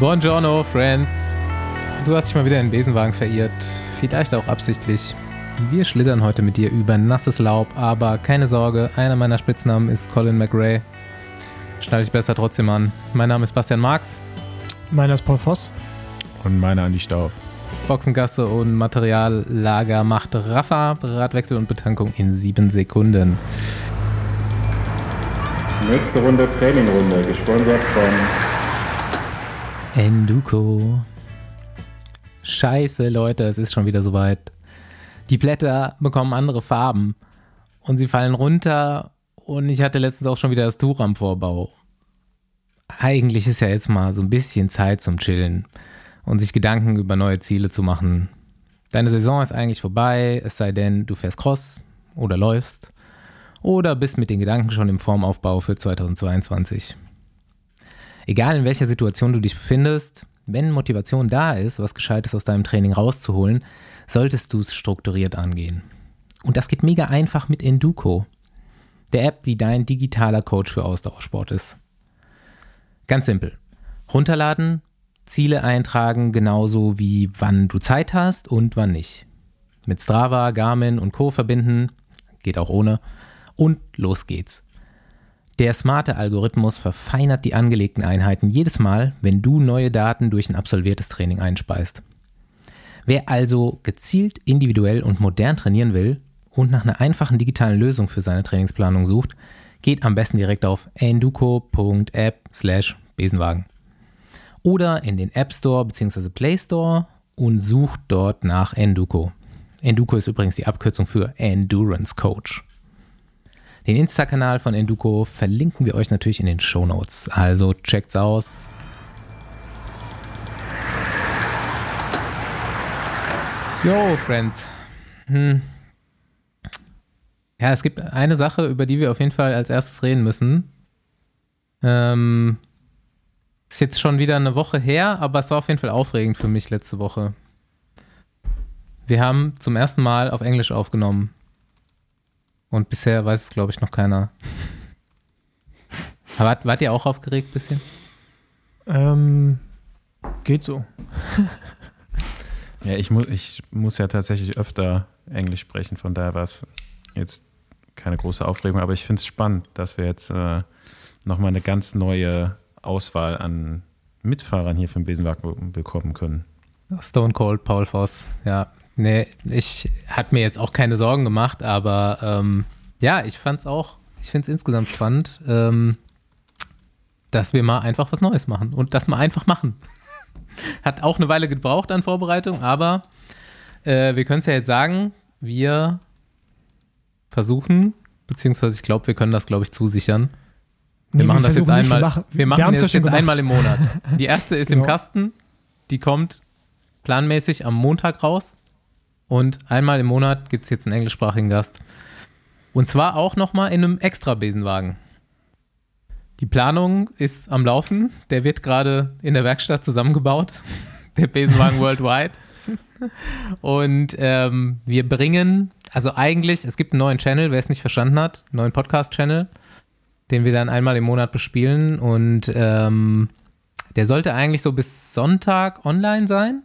Buongiorno, Friends. Du hast dich mal wieder in den Besenwagen verirrt, vielleicht auch absichtlich. Wir schlittern heute mit dir über nasses Laub, aber keine Sorge, einer meiner Spitznamen ist Colin McRae. Schneide ich besser trotzdem an. Mein Name ist Bastian Marx. Meiner ist Paul Voss. Und meiner Andi Stauf. Boxengasse und Materiallager macht Rafa, Radwechsel und Betankung in sieben Sekunden. Nächste Runde Trainingrunde, gesponsert von Enduko. Scheiße, Leute, es ist schon wieder soweit. Die Blätter bekommen andere Farben und sie fallen runter und ich hatte letztens auch schon wieder das Tuch am Vorbau. Eigentlich ist ja jetzt mal so ein bisschen Zeit zum Chillen und sich Gedanken über neue Ziele zu machen. Deine Saison ist eigentlich vorbei, es sei denn, du fährst Cross oder läufst oder bist mit den Gedanken schon im Formaufbau für 2022. Egal in welcher Situation du dich befindest, wenn Motivation da ist, was Gescheites aus deinem Training rauszuholen, solltest du es strukturiert angehen. Und das geht mega einfach mit Enduko, der App, die dein digitaler Coach für Ausdauersport ist. Ganz simpel. Runterladen, Ziele eintragen, genauso wie wann du Zeit hast und wann nicht. Mit Strava, Garmin und Co. verbinden, geht auch ohne. Und los geht's. Der smarte Algorithmus verfeinert die angelegten Einheiten jedes Mal, wenn du neue Daten durch ein absolviertes Training einspeist. Wer also gezielt, individuell und modern trainieren will und nach einer einfachen digitalen Lösung für seine Trainingsplanung sucht, geht am besten direkt auf enduco.app/besenwagen oder in den App Store bzw. Play Store und sucht dort nach Enduco. Enduco ist übrigens die Abkürzung für Endurance Coach. Den Insta-Kanal von Enduko verlinken wir euch natürlich in den Show Notes. Also checkt's aus. Yo, Friends. Hm. Ja, es gibt eine Sache, über die wir auf jeden Fall als erstes reden müssen. Ähm, ist jetzt schon wieder eine Woche her, aber es war auf jeden Fall aufregend für mich letzte Woche. Wir haben zum ersten Mal auf Englisch aufgenommen. Und bisher weiß es, glaube ich, noch keiner. Aber wart, wart ihr auch aufgeregt ein bisschen? Ähm, geht so. ja, ich, mu ich muss ja tatsächlich öfter Englisch sprechen, von daher war es jetzt keine große Aufregung, aber ich finde es spannend, dass wir jetzt äh, nochmal eine ganz neue Auswahl an Mitfahrern hier für den Besenwagen bekommen können. Stone Cold, Paul Voss, ja. Nee, ich hatte mir jetzt auch keine Sorgen gemacht, aber ähm, ja, ich fand es auch, ich finde es insgesamt spannend, ähm, dass wir mal einfach was Neues machen und das mal einfach machen. Hat auch eine Weile gebraucht an Vorbereitung, aber äh, wir können es ja jetzt sagen, wir versuchen, beziehungsweise ich glaube, wir können das, glaube ich, zusichern. Wir nee, machen wir das jetzt einmal. Machen, wir machen wir das jetzt einmal im Monat. Die erste ist genau. im Kasten, die kommt planmäßig am Montag raus. Und einmal im Monat gibt es jetzt einen englischsprachigen Gast. Und zwar auch nochmal in einem extra Besenwagen. Die Planung ist am Laufen. Der wird gerade in der Werkstatt zusammengebaut. Der Besenwagen Worldwide. Und ähm, wir bringen, also eigentlich, es gibt einen neuen Channel, wer es nicht verstanden hat, einen neuen Podcast-Channel, den wir dann einmal im Monat bespielen. Und ähm, der sollte eigentlich so bis Sonntag online sein.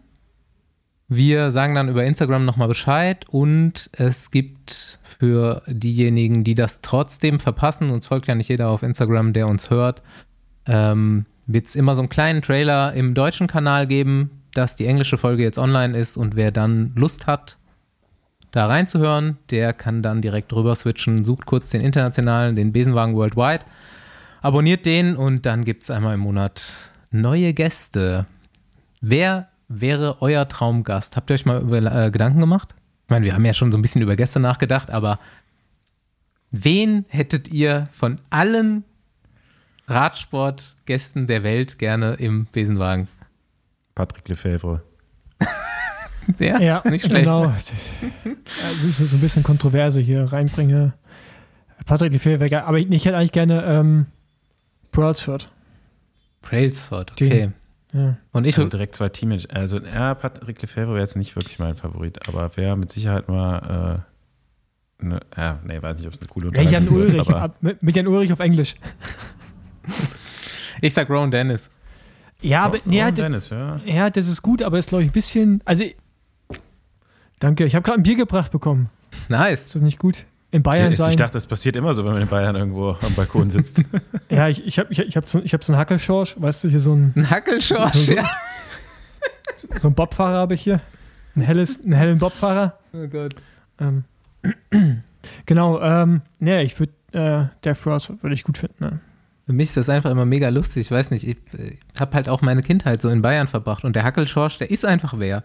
Wir sagen dann über Instagram nochmal Bescheid und es gibt für diejenigen, die das trotzdem verpassen, uns folgt ja nicht jeder auf Instagram, der uns hört, ähm, wird es immer so einen kleinen Trailer im deutschen Kanal geben, dass die englische Folge jetzt online ist und wer dann Lust hat, da reinzuhören, der kann dann direkt rüber switchen, sucht kurz den internationalen, den Besenwagen Worldwide, abonniert den und dann gibt es einmal im Monat neue Gäste. Wer wäre euer Traumgast? Habt ihr euch mal über äh, Gedanken gemacht? Ich meine, wir haben ja schon so ein bisschen über Gäste nachgedacht, aber wen hättet ihr von allen Radsportgästen der Welt gerne im Besenwagen? Patrick Lefebvre. Der ja, ist nicht schlecht. Genau. Also ich so ein bisschen Kontroverse hier reinbringe. Patrick Lefebvre, aber ich, ich hätte eigentlich gerne ähm, Brailsford. Brailsford, okay. Den, ja. Und ich also direkt zwei Teammates. Also, ja, Patrick Lefebvre wäre jetzt nicht wirklich mein Favorit, aber wäre mit Sicherheit mal. Äh, ne, ja, nee, weiß nicht, ob es eine coole Unterhaltung Jan Ulrich, wird, mit Jan Ulrich auf Englisch. ich sag Ron Dennis. Ja, aber nee, Oh, das, Dennis, ja. ja, das ist gut, aber das ist, glaube ich, ein bisschen. Also, danke, ich habe gerade ein Bier gebracht bekommen. Ist Nice. das nicht gut? In Bayern Ich sein. dachte, das passiert immer so, wenn man in Bayern irgendwo am Balkon sitzt. ja, ich, ich habe ich, ich hab so, ich hab so einen Hackelschorsch, weißt du, hier so ein, Ein Hackelschorsch, So- so- ja. so einen Bobfahrer habe ich hier. Ein helles, einen hellen Bobfahrer. Oh Gott. Ähm, genau, ähm, nee, ich würde, äh, Death Bros würde ich gut finden. Ne? Für mich ist das einfach immer mega lustig. Ich weiß nicht, ich äh, habe halt auch meine Kindheit so in Bayern verbracht und der Hackelschorsch, der ist einfach wer.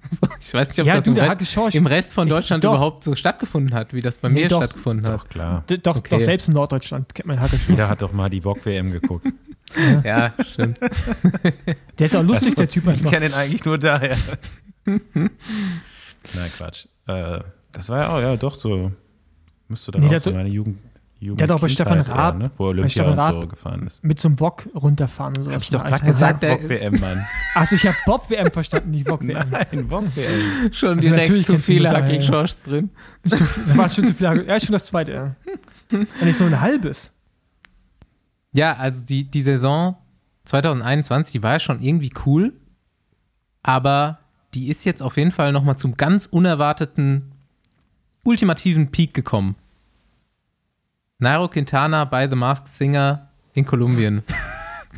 so, ich weiß nicht, ob Ja, das du, im, Rest, im Rest von Ich- Deutschland doch. überhaupt so stattgefunden hat, wie das bei Nee, mir doch. stattgefunden hat. Doch, klar. d- doch, Okay. doch selbst in Norddeutschland kennt man Hackelschorsch. Jeder hat doch mal die VOG-WM geguckt. Ja, stimmt. Der ist auch lustig, der Typ Ich einfach. kenne ihn eigentlich nur daher. Nein, Quatsch. Äh, das war ja auch, ja, doch so. Müsste dann Nee, auch so meine Jugend. Jugend der hat auch bei Stefan Raab- eher, ne? Wo Olympia Stefan und Raab- so gefahren ist. Mit so einem Wok runterfahren und sowas. Hab ich doch Als gerade gesagt, der- VOG-WM, Mann. Achso, ich habe Bob-WM verstanden, nicht Wok-WM. Nein, VOG-WM. Schon Also direkt zu viele ja. Hackelschorschs drin. Das war schon zu viel. Hackel- Ja, schon das zweite, ja. Und nicht so ein halbes. Ja, also die, die Saison 2021, die war ja schon irgendwie cool, aber die ist jetzt auf jeden Fall nochmal zum ganz unerwarteten, ultimativen Peak gekommen. Nairo Quintana bei The Masked Singer in Kolumbien.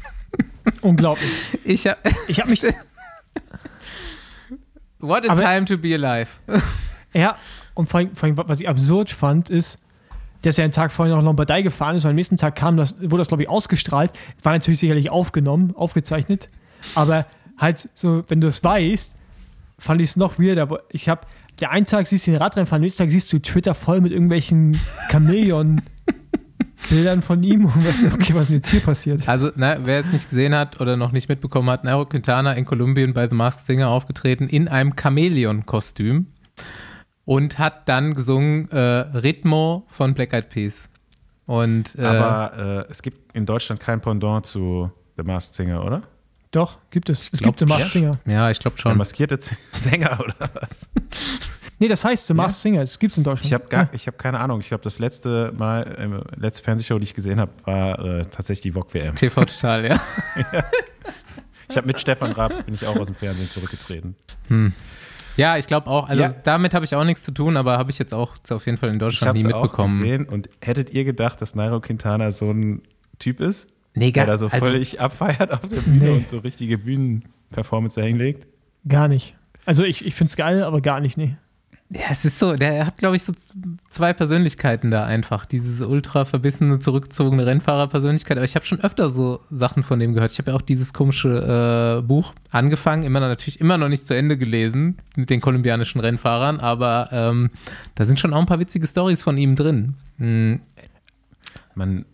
Unglaublich. Ich hab, Ich habe mich. What a Aber- time to be alive. Ja, und vor allem, vor allem, was ich absurd fand, ist, dass er einen Tag vorher noch Lombardei gefahren ist und am nächsten Tag kam das, wurde das, glaube ich, ausgestrahlt. War natürlich sicherlich aufgenommen, aufgezeichnet. Aber halt so, wenn du es weißt, fand ich es noch weirder. Aber Ich habe, der einen Tag siehst du den Radrennen fahren, am nächsten Tag siehst du Twitter voll mit irgendwelchen Chamäleon-Bildern von ihm und was, okay, was ist jetzt hier passiert? Also, na, wer es nicht gesehen hat oder noch nicht mitbekommen hat, Nairo Quintana in Kolumbien bei The Masked Singer aufgetreten in einem Chamäleon-Kostüm und hat dann gesungen äh, Ritmo von Black Eyed Peas. Und äh, Aber äh, es gibt in Deutschland kein Pendant zu The Masked Singer, oder? Doch, gibt es. Es glaub, gibt The Masked ja. Singer. ja, ich glaube Der schon. maskierte Z- Sänger oder was? Nee, das heißt The Masked Singer. Es gibt es in Deutschland. Ich habe gar, ich habe keine Ahnung. Ich glaube, das letzte Mal, äh, letzte Fernsehshow, die ich gesehen habe, war äh, tatsächlich die VOG-WM. TV Total, ja. Ich habe mit Stefan Raab bin ich auch aus dem Fernsehen zurückgetreten. Ja, ich glaube auch. Also Ja. damit habe ich auch nichts zu tun, aber habe ich jetzt auch auf jeden Fall in Ich Deutschland habe nie es auch mitbekommen. gesehen und hättet ihr gedacht, dass Nairo Quintana so ein Typ ist, Nee, der gar da so also, völlig abfeiert auf der Bühne Nee. und so richtige Bühnenperformance hinlegt? Gar nicht. Also ich, ich finde es geil, aber gar nicht, nee. Ja, es ist so, der hat, glaube ich, so zwei Persönlichkeiten da einfach. Diese ultra verbissene, zurückgezogene Rennfahrerpersönlichkeit. Aber ich habe schon öfter so Sachen von dem gehört. Ich habe ja auch dieses komische äh, Buch angefangen, immer noch, natürlich immer noch nicht zu Ende gelesen mit den kolumbianischen Rennfahrern, aber ähm, da sind schon auch ein paar witzige Stories von ihm drin. Hm, Man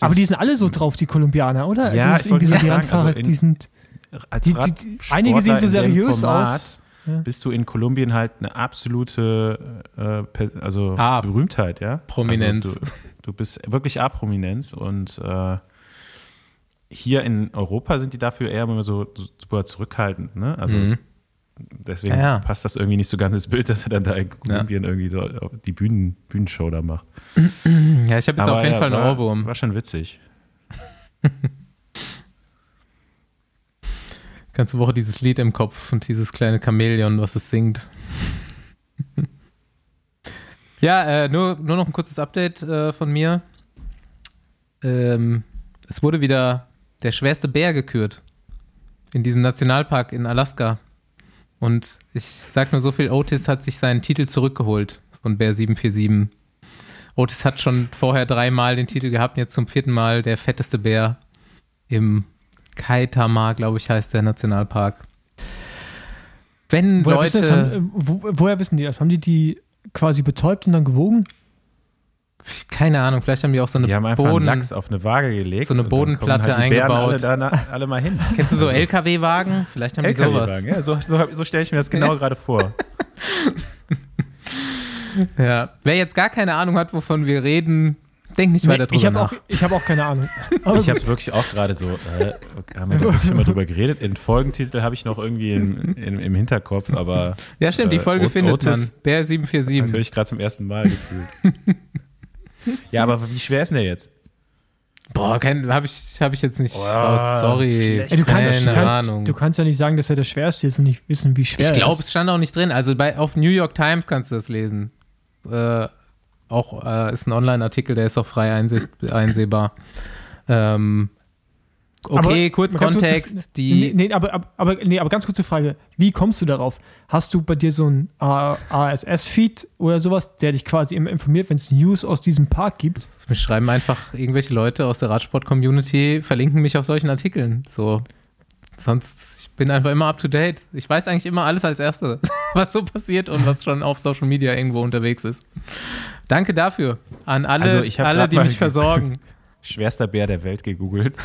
Aber die sind alle so drauf, die Kolumbianer, oder? Ja, das ist irgendwie so die Rennfahrer, also in- die sind. als Die, die, die, einige sehen so seriös Format aus. Ja. Bist du in Kolumbien halt eine absolute äh, also A. Berühmtheit, ja? Prominenz. Also du, du bist wirklich A-Prominenz und äh, hier in Europa sind die dafür eher immer so super zurückhaltend, ne? Also Mhm. Deswegen Ja, ja. passt das irgendwie nicht so ganz ins Bild, dass er dann da in Kolumbien irgendwie so die Bühnen, Bühnenshow da macht. Ja, ich habe jetzt auf jeden ja, Fall einen war, Ohrwurm. War schon witzig. Ganze Woche dieses Lied im Kopf und dieses kleine Chamäleon, was es singt. ja, äh, nur, nur noch ein kurzes Update äh, von mir. Ähm, es wurde wieder der schwerste Bär gekürt in diesem Nationalpark in Alaska. Und ich sag nur so viel, Otis hat sich seinen Titel zurückgeholt von Bär 747. Otis hat schon vorher dreimal den Titel gehabt, jetzt zum vierten Mal der fetteste Bär im Kaitama, glaube ich, heißt der Nationalpark. Wenn Woher, wissen das, Leute, haben, wo, woher wissen die das? Haben die die quasi betäubt und dann gewogen? Keine Ahnung, vielleicht haben die auch so eine Die haben einfach Boden, Lachs auf eine Waage gelegt. so eine Bodenplatte halt die eingebaut. Alle, da, alle mal hin. kennst du so LKW-Wagen? Vielleicht haben die sowas. Ja, so, so, so stelle ich mir das genau gerade vor. Ja. Wer jetzt gar keine Ahnung hat, wovon wir reden, denk nicht weiter Nee, drüber ich habe nach. auch, ich hab auch keine Ahnung. Ich habe wirklich auch gerade so, äh, haben wir wirklich schon mal drüber geredet. Den Folgentitel habe ich noch irgendwie im, im, im Hinterkopf, aber ja, stimmt, die äh, Folge Ot- findet man. Otis- Bär höre 747. ich gerade zum ersten Mal gefühlt. ja, aber wie schwer ist denn der jetzt? Boah, habe ich, hab ich jetzt nicht raus. Sorry. Ey, du, kannst, Keine du, kannst, Ahnung. du kannst ja nicht sagen, dass er der schwerste ist und nicht wissen, wie schwer ich er glaube, ist. es stand auch nicht drin. Also bei, auf New York Times kannst du das lesen. Äh, auch äh, ist ein Online-Artikel, der ist auch frei einsicht, einsehbar. Ähm, okay, Aber kurz Kontext. kurze- die, nee, nee, aber, aber, nee, aber ganz kurze Frage. Wie kommst du darauf? Hast du bei dir so ein RSS-Feed oder sowas, der dich quasi immer informiert, wenn es News aus diesem Park gibt? Mich schreiben einfach irgendwelche Leute aus der Radsport-Community, verlinken mich auf solchen Artikeln. So. Sonst, ich bin einfach immer up to date. Ich weiß eigentlich immer alles als Erste, was so passiert und was schon auf Social Media irgendwo unterwegs ist. Danke dafür an alle, Also alle die mich ge- versorgen. Schwerster Bär der Welt gegoogelt.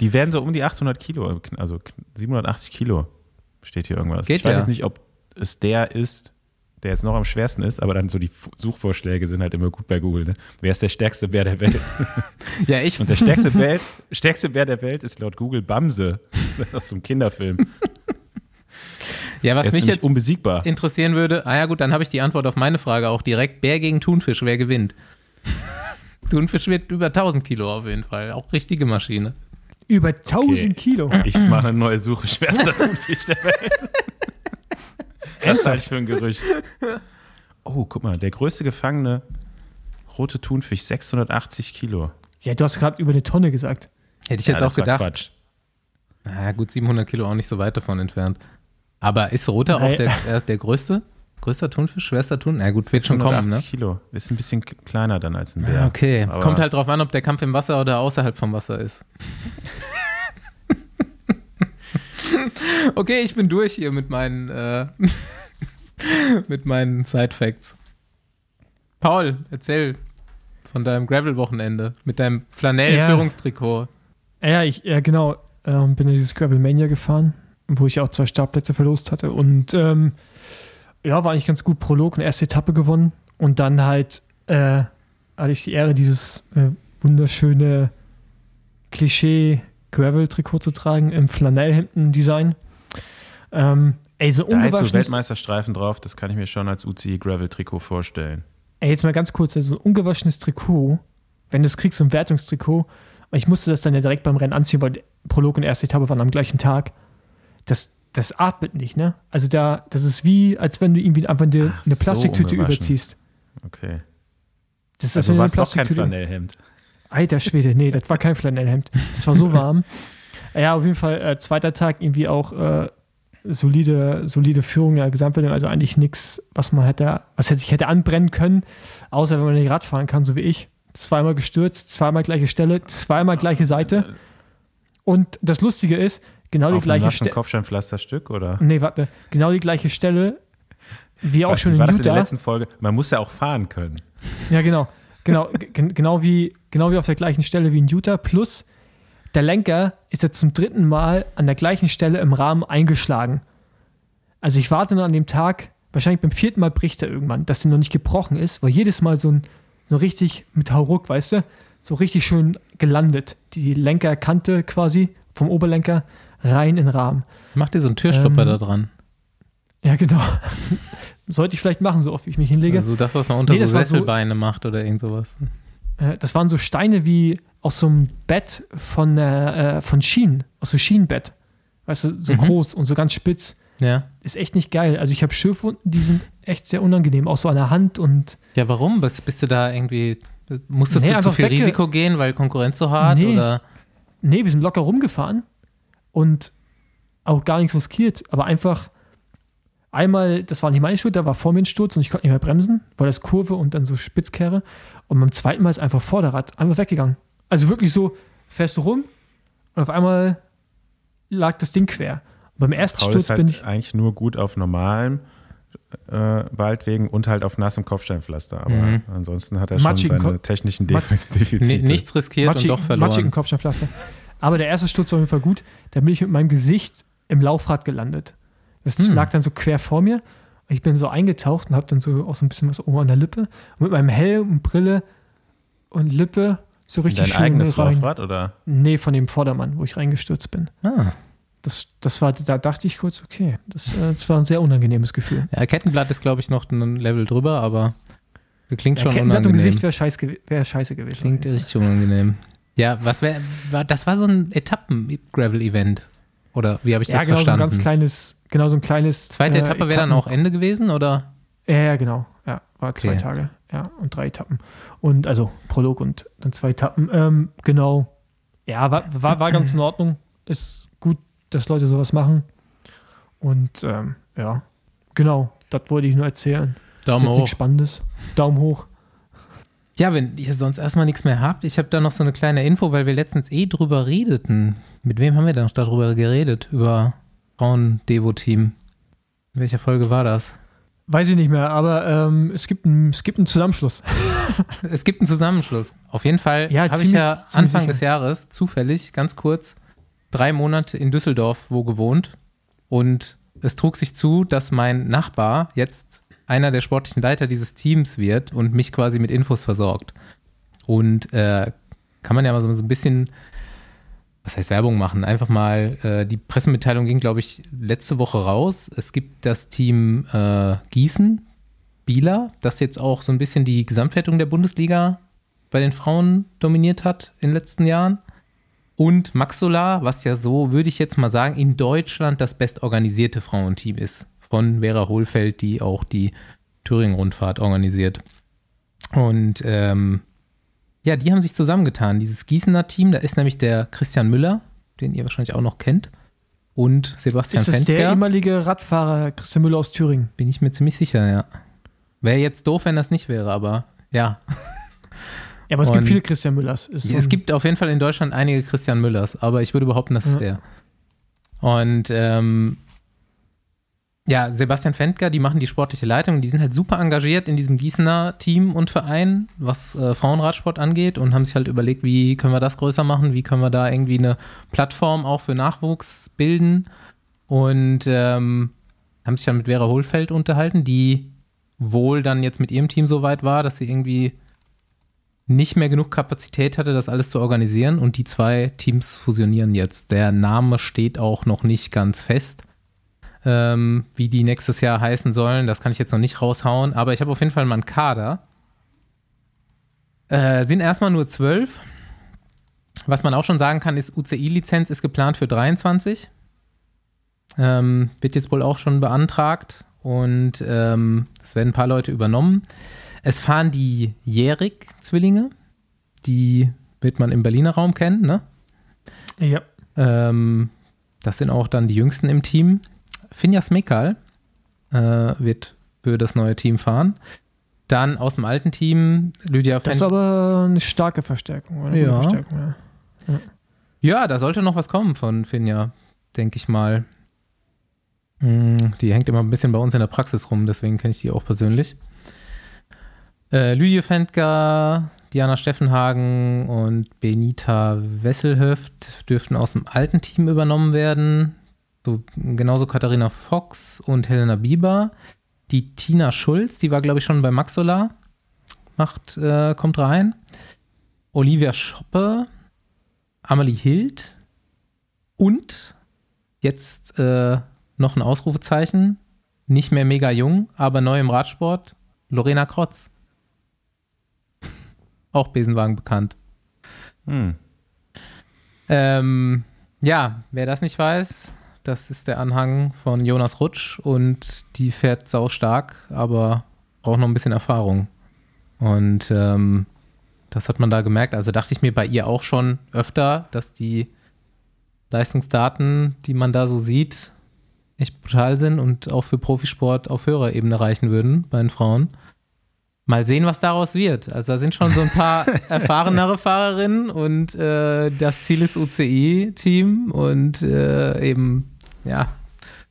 Die werden so um die 800 Kilo, also 780 Kilo steht hier irgendwas. Geht ich weiß ja. jetzt nicht, ob es der ist, der jetzt noch am schwersten ist, aber dann so die Suchvorschläge sind halt immer gut bei Google. Ne? Wer ist der stärkste Bär der Welt? Ja, ich, Und der stärkste, Bär, stärkste Bär der Welt ist laut Google Bamse. Das ist aus so einem Kinderfilm. ja, was mich jetzt unbesiegbar. interessieren würde, ah ja gut, dann habe ich die Antwort auf meine Frage auch direkt. Bär gegen Thunfisch, wer gewinnt? Thunfisch wird über 1000 Kilo auf jeden Fall. Auch richtige Maschine. Über 1000 Okay. Kilo. Ich mache eine neue Suche. Schwerster Thunfisch der Welt. Das halte ich für ein Gerücht. Oh, guck mal, der größte gefangene rote Thunfisch, 680 Kilo. Ja, du hast gerade über eine Tonne gesagt. Hätte ich jetzt Ja, auch das war gedacht. Quatsch. Na gut, 700 Kilo auch nicht so weit davon entfernt. Aber ist Roter auch der, äh, der größte? Größter Thunfisch, schwerster Thun? Na gut, wird schon kommen, ne? 680 Kilo. Ist ein bisschen kleiner dann als ein Bär. Ja, okay. Aber Kommt halt drauf an, ob der Kampf im Wasser oder außerhalb vom Wasser ist. okay, ich bin durch hier mit meinen, äh, mit meinen Side-Facts. Paul, erzähl von deinem Gravel-Wochenende mit deinem Flanell-Führungstrikot. Ja, ich, ja genau. Ähm, bin in dieses Gravelmania gefahren, wo ich auch zwei Startplätze verlost hatte. Und ähm, ja, war eigentlich ganz gut. Prolog und erste Etappe gewonnen. Und dann halt äh, hatte ich die Ehre, dieses äh, wunderschöne Klischee-Gravel-Trikot zu tragen im Flanellhemden-Design. Ähm, ey, so Da halt so ungewaschenes, Weltmeisterstreifen drauf, das kann ich mir schon als UCI Gravel Trikot vorstellen. ey, jetzt mal ganz kurz, also so ein ungewaschenes Trikot, wenn du es kriegst, so ein Wertungstrikot, und ich musste das dann ja direkt beim Rennen anziehen, weil Prolog und erste Etappe waren am gleichen Tag. Das, das atmet nicht, ne? Also da, das ist wie, als wenn du irgendwie einfach eine, Ach, eine so Plastiktüte ungewaschen. überziehst. Okay. Das ist Also war es doch kein. Flanellhemd. Alter Schwede, nee, das war kein Flanellhemd. Das war so warm. ja, auf jeden Fall, äh, zweiter Tag irgendwie auch äh, solide, solide Führung der Gesamtwertung, also eigentlich nichts, was man hätte, was hätte sich hätte anbrennen können, außer wenn man nicht Rad fahren kann, so wie ich. Zweimal gestürzt, zweimal gleiche Stelle, zweimal gleiche Seite. Und das Lustige ist, genau die Auf gleiche Stelle. Kopfsteinpflasterstück oder? Nee, warte, genau die gleiche Stelle, wie auch War- schon in war das in der Utah. letzten Folge? Man muss ja auch fahren können. Ja, genau. Genau, genau, wie, genau wie auf der gleichen Stelle wie in Utah. Plus, der Lenker ist jetzt zum dritten Mal an der gleichen Stelle im Rahmen eingeschlagen. Also ich warte nur an dem Tag, wahrscheinlich beim vierten Mal bricht er irgendwann, dass der noch nicht gebrochen ist, weil jedes Mal so ein so richtig mit Hauruck, weißt du, so richtig schön gelandet. Die Lenkerkante quasi vom Oberlenker rein in den Rahmen. Mach dir so einen Türstopper Ähm, da dran. Ja, genau. Sollte ich vielleicht machen, so oft wie ich mich hinlege. Also das, was man unter Nee, so war so- Sesselbeine macht oder irgend sowas. Äh, das waren so Steine wie aus so einem Bett von, äh, äh, von Schienen, aus so Schienenbett. Weißt du, so Mhm. groß und so ganz spitz. Ja. Ist echt nicht geil. Also ich habe Schürfwunden, die sind echt sehr unangenehm, auch so an der Hand und Ja, warum? Bist, bist du da irgendwie, musstest Nee, du zu viel Risiko gehen, weil Konkurrenz so hart Nee. oder? nee, wir sind locker rumgefahren und auch gar nichts riskiert, aber einfach einmal, das war nicht meine Schuld, da war vor mir ein Sturz und ich konnte nicht mehr bremsen, weil das Kurve und dann so Spitzkehre und beim zweiten Mal ist einfach Vorderrad einfach weggegangen. Also wirklich so fährst du rum und auf einmal lag das Ding quer. Und beim ersten Paul Sturz ist halt bin ich eigentlich nur gut auf normalem äh, Waldwegen und halt auf nassem Kopfsteinpflaster. Aber Mhm. ansonsten hat er schon Matschigen seine Ko- technischen Defizite. Ni- nichts riskiert matschig, und doch verloren. matschigen Kopfsteinpflaster. Aber der erste Sturz war auf jeden Fall gut. Da bin ich mit meinem Gesicht im Laufrad gelandet. Das Hm. lag dann so quer vor mir. Ich bin so eingetaucht und habe dann so auch so ein bisschen was oben an der Lippe. Und mit meinem Helm und Brille und Lippe so richtig Dein schön eigenes rein. Laufrad oder? Nee, von dem Vordermann, wo ich reingestürzt bin. Ah. Das, das war, da dachte ich kurz, okay, das, äh, das war ein sehr unangenehmes Gefühl. Ja, Kettenblatt ist, glaube ich, noch ein Level drüber, aber klingt Ja, schon Kettenblatt im unangenehm. Gesicht wäre scheiß, wär scheiße gewesen. Klingt richtig unangenehm. Ja, was wäre, war, das war so ein Etappen-Gravel-Event. Oder wie habe ich Ja, das genau, so ein verstanden? ganz kleines, genau so ein kleines. Zweite äh, Etappe wäre dann auch Ende gewesen, oder? Ja, ja, genau. Ja, war zwei Okay. Tage. Ja, und drei Etappen. Und also Prolog und dann zwei Etappen. Ähm, genau. Ja, war, war, war ganz in Ordnung. Ist gut, dass Leute sowas machen. Und ähm, ja, genau. Das wollte ich nur erzählen. Daumen hoch. Spannendes. Daumen hoch. Ja, wenn ihr sonst erstmal nichts mehr habt, ich habe da noch so eine kleine Info, weil wir letztens eh drüber redeten. Mit wem haben wir denn noch darüber geredet? Über Frauen-Devo-Team. In welcher Folge war das? Weiß ich nicht mehr, aber ähm, es, gibt ein, es gibt einen Zusammenschluss. Es gibt einen Zusammenschluss. Auf jeden Fall Ja, habe ich ja Anfang sicher. des Jahres zufällig, ganz kurz, drei Monate in Düsseldorf wo gewohnt. Und es trug sich zu, dass mein Nachbar jetzt einer der sportlichen Leiter dieses Teams wird und mich quasi mit Infos versorgt. Und äh, kann man ja mal so ein bisschen, was heißt Werbung machen? Einfach mal, äh, die Pressemitteilung ging, glaube ich, letzte Woche raus. Es gibt das Team äh, Gießen, Bieler, das jetzt auch so ein bisschen die Gesamtwertung der Bundesliga bei den Frauen dominiert hat in den letzten Jahren. Und Maxola, was ja so, würde ich jetzt mal sagen, in Deutschland das bestorganisierte Frauenteam ist. Von Vera Hohlfeld, die auch die Thüringen-Rundfahrt organisiert. Und ähm, ja, die haben sich zusammengetan. Dieses Gießener Team, da ist nämlich der Christian Müller, den ihr wahrscheinlich auch noch kennt, und Sebastian Ist es der ehemalige Radfahrer Christian Müller aus Thüringen? Bin ich mir ziemlich sicher, ja. Wäre jetzt doof, wenn das nicht wäre, aber ja. Ja, aber es Und- gibt viele Christian Müllers. Ist so es gibt auf jeden Fall in Deutschland einige Christian Müllers, aber ich würde behaupten, das ist Ja. der. Und ähm, ja, Sebastian Fendker, die machen die sportliche Leitung, die sind halt super engagiert in diesem Gießener Team und Verein, was äh, Frauenradsport angeht und haben sich halt überlegt, wie können wir das größer machen, wie können wir da irgendwie eine Plattform auch für Nachwuchs bilden? Und ähm, haben sich dann mit Vera Hohlfeld unterhalten, die wohl dann jetzt mit ihrem Team so weit war, dass sie irgendwie nicht mehr genug Kapazität hatte, das alles zu organisieren. Und die zwei Teams fusionieren jetzt. Der Name steht auch noch nicht ganz fest, ähm, wie die nächstes Jahr heißen sollen. Das kann ich jetzt noch nicht raushauen, aber ich habe auf jeden Fall mal einen Kader. Äh, sind erstmal nur zwölf. Was man auch schon sagen kann, ist, UCI-Lizenz ist geplant für 23. Ähm, wird jetzt wohl auch schon beantragt und ähm, es werden ein paar Leute übernommen. Es fahren die Jährig-Zwillinge, die wird man im Berliner Raum kennen, ne? Ja. Ähm, das sind auch dann die Jüngsten im Team. Finja Smekal äh, wird für das neue Team fahren. Dann aus dem alten Team Lydia Das ist Fendt. aber eine starke Verstärkung. Oder? Eine Ja. Verstärkung, ja. Ja, da sollte noch was kommen von Finja, denke ich mal. Hm, Die hängt immer ein bisschen bei uns in der Praxis rum, deswegen kenne ich die auch persönlich. Äh, Lydia Fendker, Diana Steffenhagen und Benita Wesselhöft dürften aus dem alten Team übernommen werden. So, genauso Katharina Fox und Helena Bieber. Die Tina Schulz, die war, glaube ich, schon bei Maxola, macht, äh, kommt rein. Olivia Schoppe, Amelie Hild und jetzt äh, noch ein Ausrufezeichen, nicht mehr mega jung, aber neu im Radsport, Lorena Krotz. Auch Besenwagen bekannt. Hm. Ähm, ja, wer das nicht weiß, das ist der Anhang von Jonas Rutsch und die fährt sau stark, aber braucht noch ein bisschen Erfahrung. Und ähm, das hat man da gemerkt. Also dachte ich mir bei ihr auch schon öfter, dass die Leistungsdaten, die man da so sieht, echt brutal sind und auch für Profisport auf höherer Ebene reichen würden bei den Frauen. Mal sehen, was daraus wird. Also da sind schon so ein paar erfahrenere Fahrerinnen und äh, das Ziel ist UCI-Team und äh, eben, ja,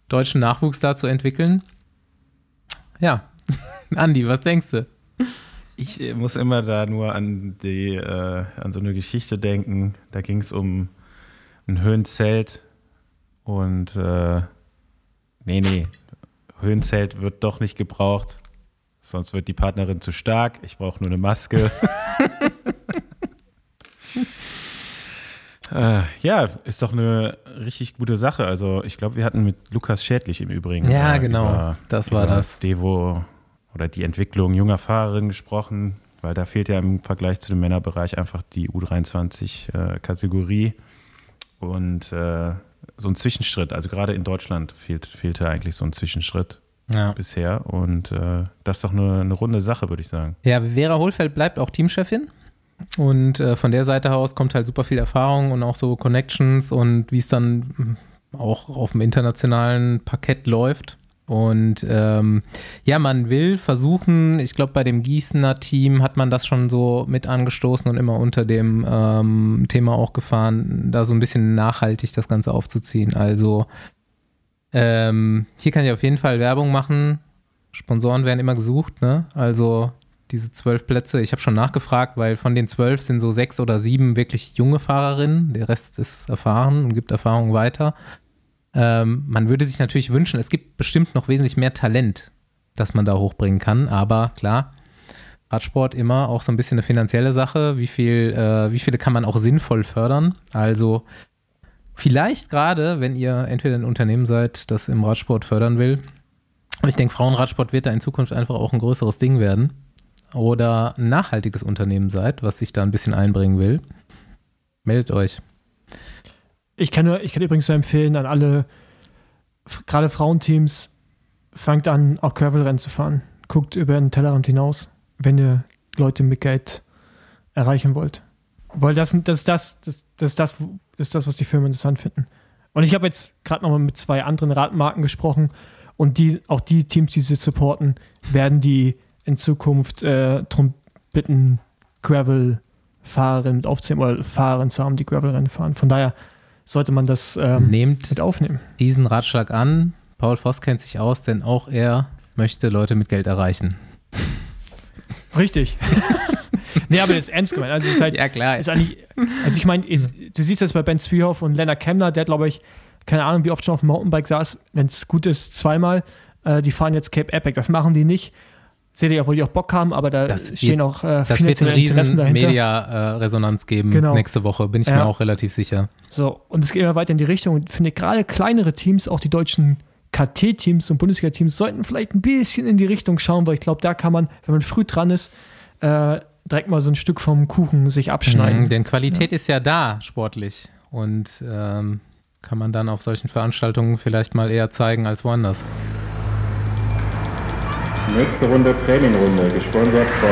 deutschen Nachwuchs da zu entwickeln. Ja, Andi, was denkst du? Ich äh, muss immer da nur an die, äh, an so eine Geschichte denken. Da ging es um ein Höhenzelt und äh, nee, nee, Höhenzelt wird doch nicht gebraucht, sonst wird die Partnerin zu stark. Ich brauche nur eine Maske. äh, ja, ist doch eine richtig gute Sache. Also ich glaube, wir hatten mit Lukas Schädlich im Übrigen. Ja, äh, genau, über- das war das. Devo oder die Entwicklung junger Fahrerinnen gesprochen. weil da fehlt ja im Vergleich zu dem Männerbereich einfach die U23-Kategorie äh, und äh, so ein Zwischenschritt. Also gerade in Deutschland fehlt, fehlte eigentlich so ein Zwischenschritt Ja. bisher und äh, das ist doch eine, eine runde Sache, würde ich sagen. Ja, Vera Hohlfeld bleibt auch Teamchefin. Und äh, von der Seite aus kommt halt super viel Erfahrung und auch so Connections und wie es dann mm, auch auf dem internationalen Parkett läuft. Und ähm, ja, man will versuchen, ich glaube, bei dem Gießener Team hat man das schon so mit angestoßen und immer unter dem ähm, Thema auch gefahren, da so ein bisschen nachhaltig das Ganze aufzuziehen. Also ähm, hier kann ich auf jeden Fall Werbung machen. Sponsoren werden immer gesucht, ne? Also diese zwölf Plätze, ich habe schon nachgefragt, weil von den zwölf sind so sechs oder sieben wirklich junge Fahrerinnen. Der Rest ist erfahren und gibt Erfahrung weiter. Ähm, man würde sich natürlich wünschen, es gibt bestimmt noch wesentlich mehr Talent, das man da hochbringen kann. Aber klar, Radsport immer auch so ein bisschen eine finanzielle Sache. Wie viel, äh, wie viele kann man auch sinnvoll fördern? Also vielleicht gerade, wenn ihr entweder ein Unternehmen seid, das im Radsport fördern will. Und ich denke, Frauenradsport wird da in Zukunft einfach auch ein größeres Ding werden. Oder ein nachhaltiges Unternehmen seid, was sich da ein bisschen einbringen will. Meldet euch. Ich kann, nur, ich kann übrigens nur empfehlen an alle, gerade Frauenteams, fangt an, auch Gravel-Rennen zu fahren. Guckt über den Tellerrand hinaus, wenn ihr Leute mit Geld erreichen wollt. Weil das, das, ist das, das, das, das ist das, was die Firmen interessant finden. Und ich habe jetzt gerade nochmal mit zwei anderen Radmarken gesprochen und die, auch die Teams, die sie supporten, werden die in Zukunft äh, darum bitten, Gravel-Fahrerinnen mit aufzunehmen oder Fahrerinnen zu haben, die Gravel-Rennen fahren. Von daher sollte man das ähm, Nehmt mit aufnehmen. diesen Ratschlag an. Paul Voss kennt sich aus, denn auch er möchte Leute mit Geld erreichen. Richtig. nee, aber das ist ernst gemeint. Also, ist halt, Ja, klar. ist eigentlich, also ich meine, du siehst das bei Ben Zwiehoff und Lennart Kemmler, der glaube ich, keine Ahnung, wie oft schon auf dem Mountainbike saß, wenn es gut ist, zweimal. Äh, die fahren jetzt Cape Epic. Das machen die nicht. Seht ihr, obwohl die auch Bock haben, aber da Das stehen wird- auch äh, Das wird eine Interessen dahinter. Media-Resonanz geben Genau. nächste Woche, bin ich Ja. mir auch relativ sicher. So, und es geht immer weiter in die Richtung. Und ich finde, gerade kleinere Teams, auch die deutschen KT-Teams und Bundesliga-Teams, sollten vielleicht ein bisschen in die Richtung schauen, weil ich glaube, da kann man, wenn man früh dran ist, äh, direkt mal so ein Stück vom Kuchen sich abschneiden. Mhm, denn Qualität ist ja da, sportlich. Und ähm, kann man dann auf solchen Veranstaltungen vielleicht mal eher zeigen als woanders. Nächste Runde Trainingrunde, gesponsert von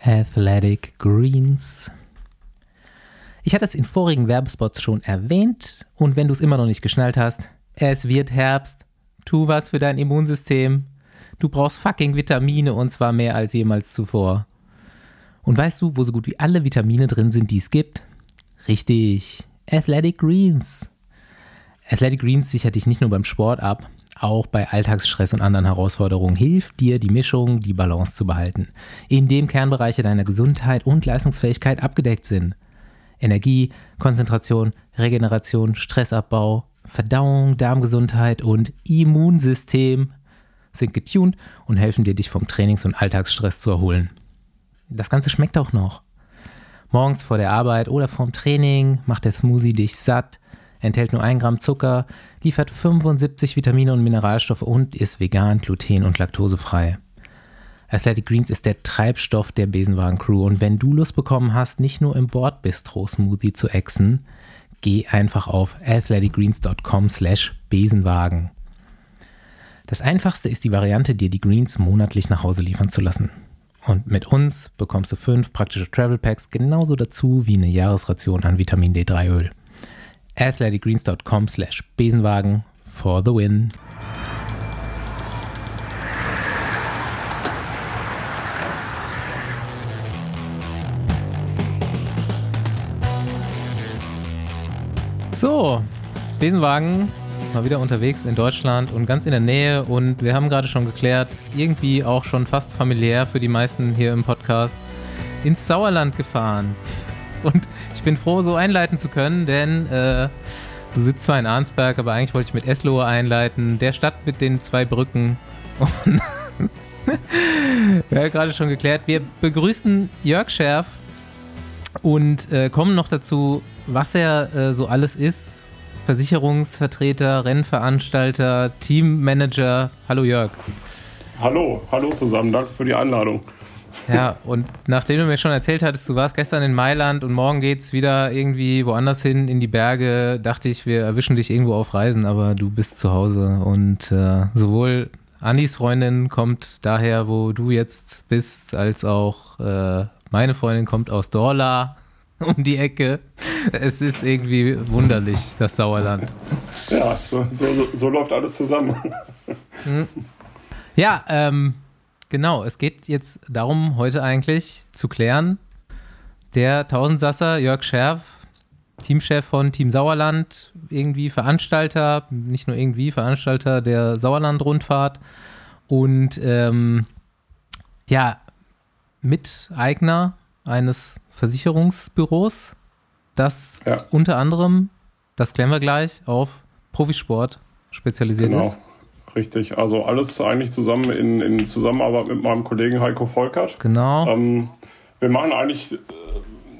Athletic Greens. Ich hatte es in vorigen Werbespots schon erwähnt und wenn du es immer noch nicht geschnallt hast, es wird Herbst. Tu was für dein Immunsystem. Du brauchst fucking Vitamine und zwar mehr als jemals zuvor. Und weißt du, wo so gut wie alle Vitamine drin sind, die es gibt? Richtig. Athletic Greens. Athletic Greens sichert dich nicht nur beim Sport ab, auch bei Alltagsstress und anderen Herausforderungen hilft dir, die Mischung, die Balance zu behalten, indem Kernbereiche deiner Gesundheit und Leistungsfähigkeit abgedeckt sind. Energie, Konzentration, Regeneration, Stressabbau, Verdauung, Darmgesundheit und Immunsystem sind getuned und helfen dir, dich vom Trainings- und Alltagsstress zu erholen. Das Ganze schmeckt auch noch. Morgens vor der Arbeit oder vorm Training macht der Smoothie dich satt, enthält nur 1 Gramm Zucker, liefert 75 Vitamine und Mineralstoffe und ist vegan, gluten- und laktosefrei. Athletic Greens ist der Treibstoff der Besenwagen-Crew und wenn du Lust bekommen hast, nicht nur im Bordbistro-Smoothie zu exen, geh einfach auf athleticgreens.com slash Besenwagen. Das einfachste ist die Variante, dir die Greens monatlich nach Hause liefern zu lassen. Und mit uns bekommst du fünf praktische Travel Packs genauso dazu wie eine Jahresration an Vitamin D3 Öl. athleticgreens.com slash Besenwagen for the win. So, Besenwagen mal wieder unterwegs in Deutschland und ganz in der Nähe und wir haben gerade schon geklärt, irgendwie auch schon fast familiär für die meisten hier im Podcast, ins Sauerland gefahren. Und ich bin froh, so einleiten zu können, denn äh, du sitzt zwar in Arnsberg, aber eigentlich wollte ich mit Eslohe einleiten, der Stadt mit den zwei Brücken. Und wir haben gerade schon geklärt, wir begrüßen Jörg Scherf und äh, kommen noch dazu, was er äh, so alles ist. Versicherungsvertreter, Rennveranstalter, Teammanager. Hallo Jörg. Hallo, hallo zusammen, danke für die Einladung. Ja, und nachdem du mir schon erzählt hattest, du warst gestern in Mailand und morgen geht's wieder irgendwie woanders hin in die Berge, dachte ich, wir erwischen dich irgendwo auf Reisen, aber du bist zu Hause und äh, sowohl Anis Freundin kommt daher, wo du jetzt bist, als auch äh, meine Freundin kommt aus Dorla um die Ecke. Es ist irgendwie wunderlich, das Sauerland. Ja, so, so, so läuft alles zusammen. Ja, ähm, genau. Es geht jetzt darum, heute eigentlich zu klären, der Tausendsasser Jörg Scherf, Teamchef von Team Sauerland, irgendwie Veranstalter, nicht nur irgendwie, Veranstalter der Sauerland-Rundfahrt und ähm, ja, Miteigner eines Versicherungsbüros, das Ja. unter anderem, das klären wir gleich, auf Profisport spezialisiert Genau, ist. Richtig. Also alles eigentlich zusammen in, in Zusammenarbeit mit meinem Kollegen Heiko Volkert. Genau. Ähm, wir machen eigentlich äh,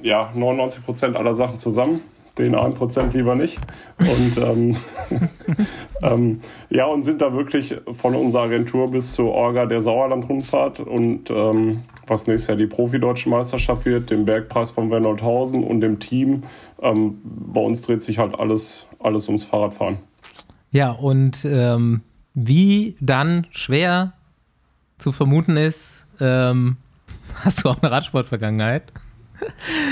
ja, 99 Prozent aller Sachen zusammen. Den 1 Prozent lieber nicht. Und ähm, ähm, ja, und sind da wirklich von unserer Agentur bis zur Orga der Sauerland-Rundfahrt und ähm, was nächstes Jahr die Profi-Deutsche Meisterschaft wird, dem Bergpreis von Wernolthausen und dem Team. Ähm, bei uns dreht sich halt alles, alles ums Fahrradfahren. Ja, und ähm, wie dann schwer zu vermuten ist, ähm, hast du auch eine Radsportvergangenheit.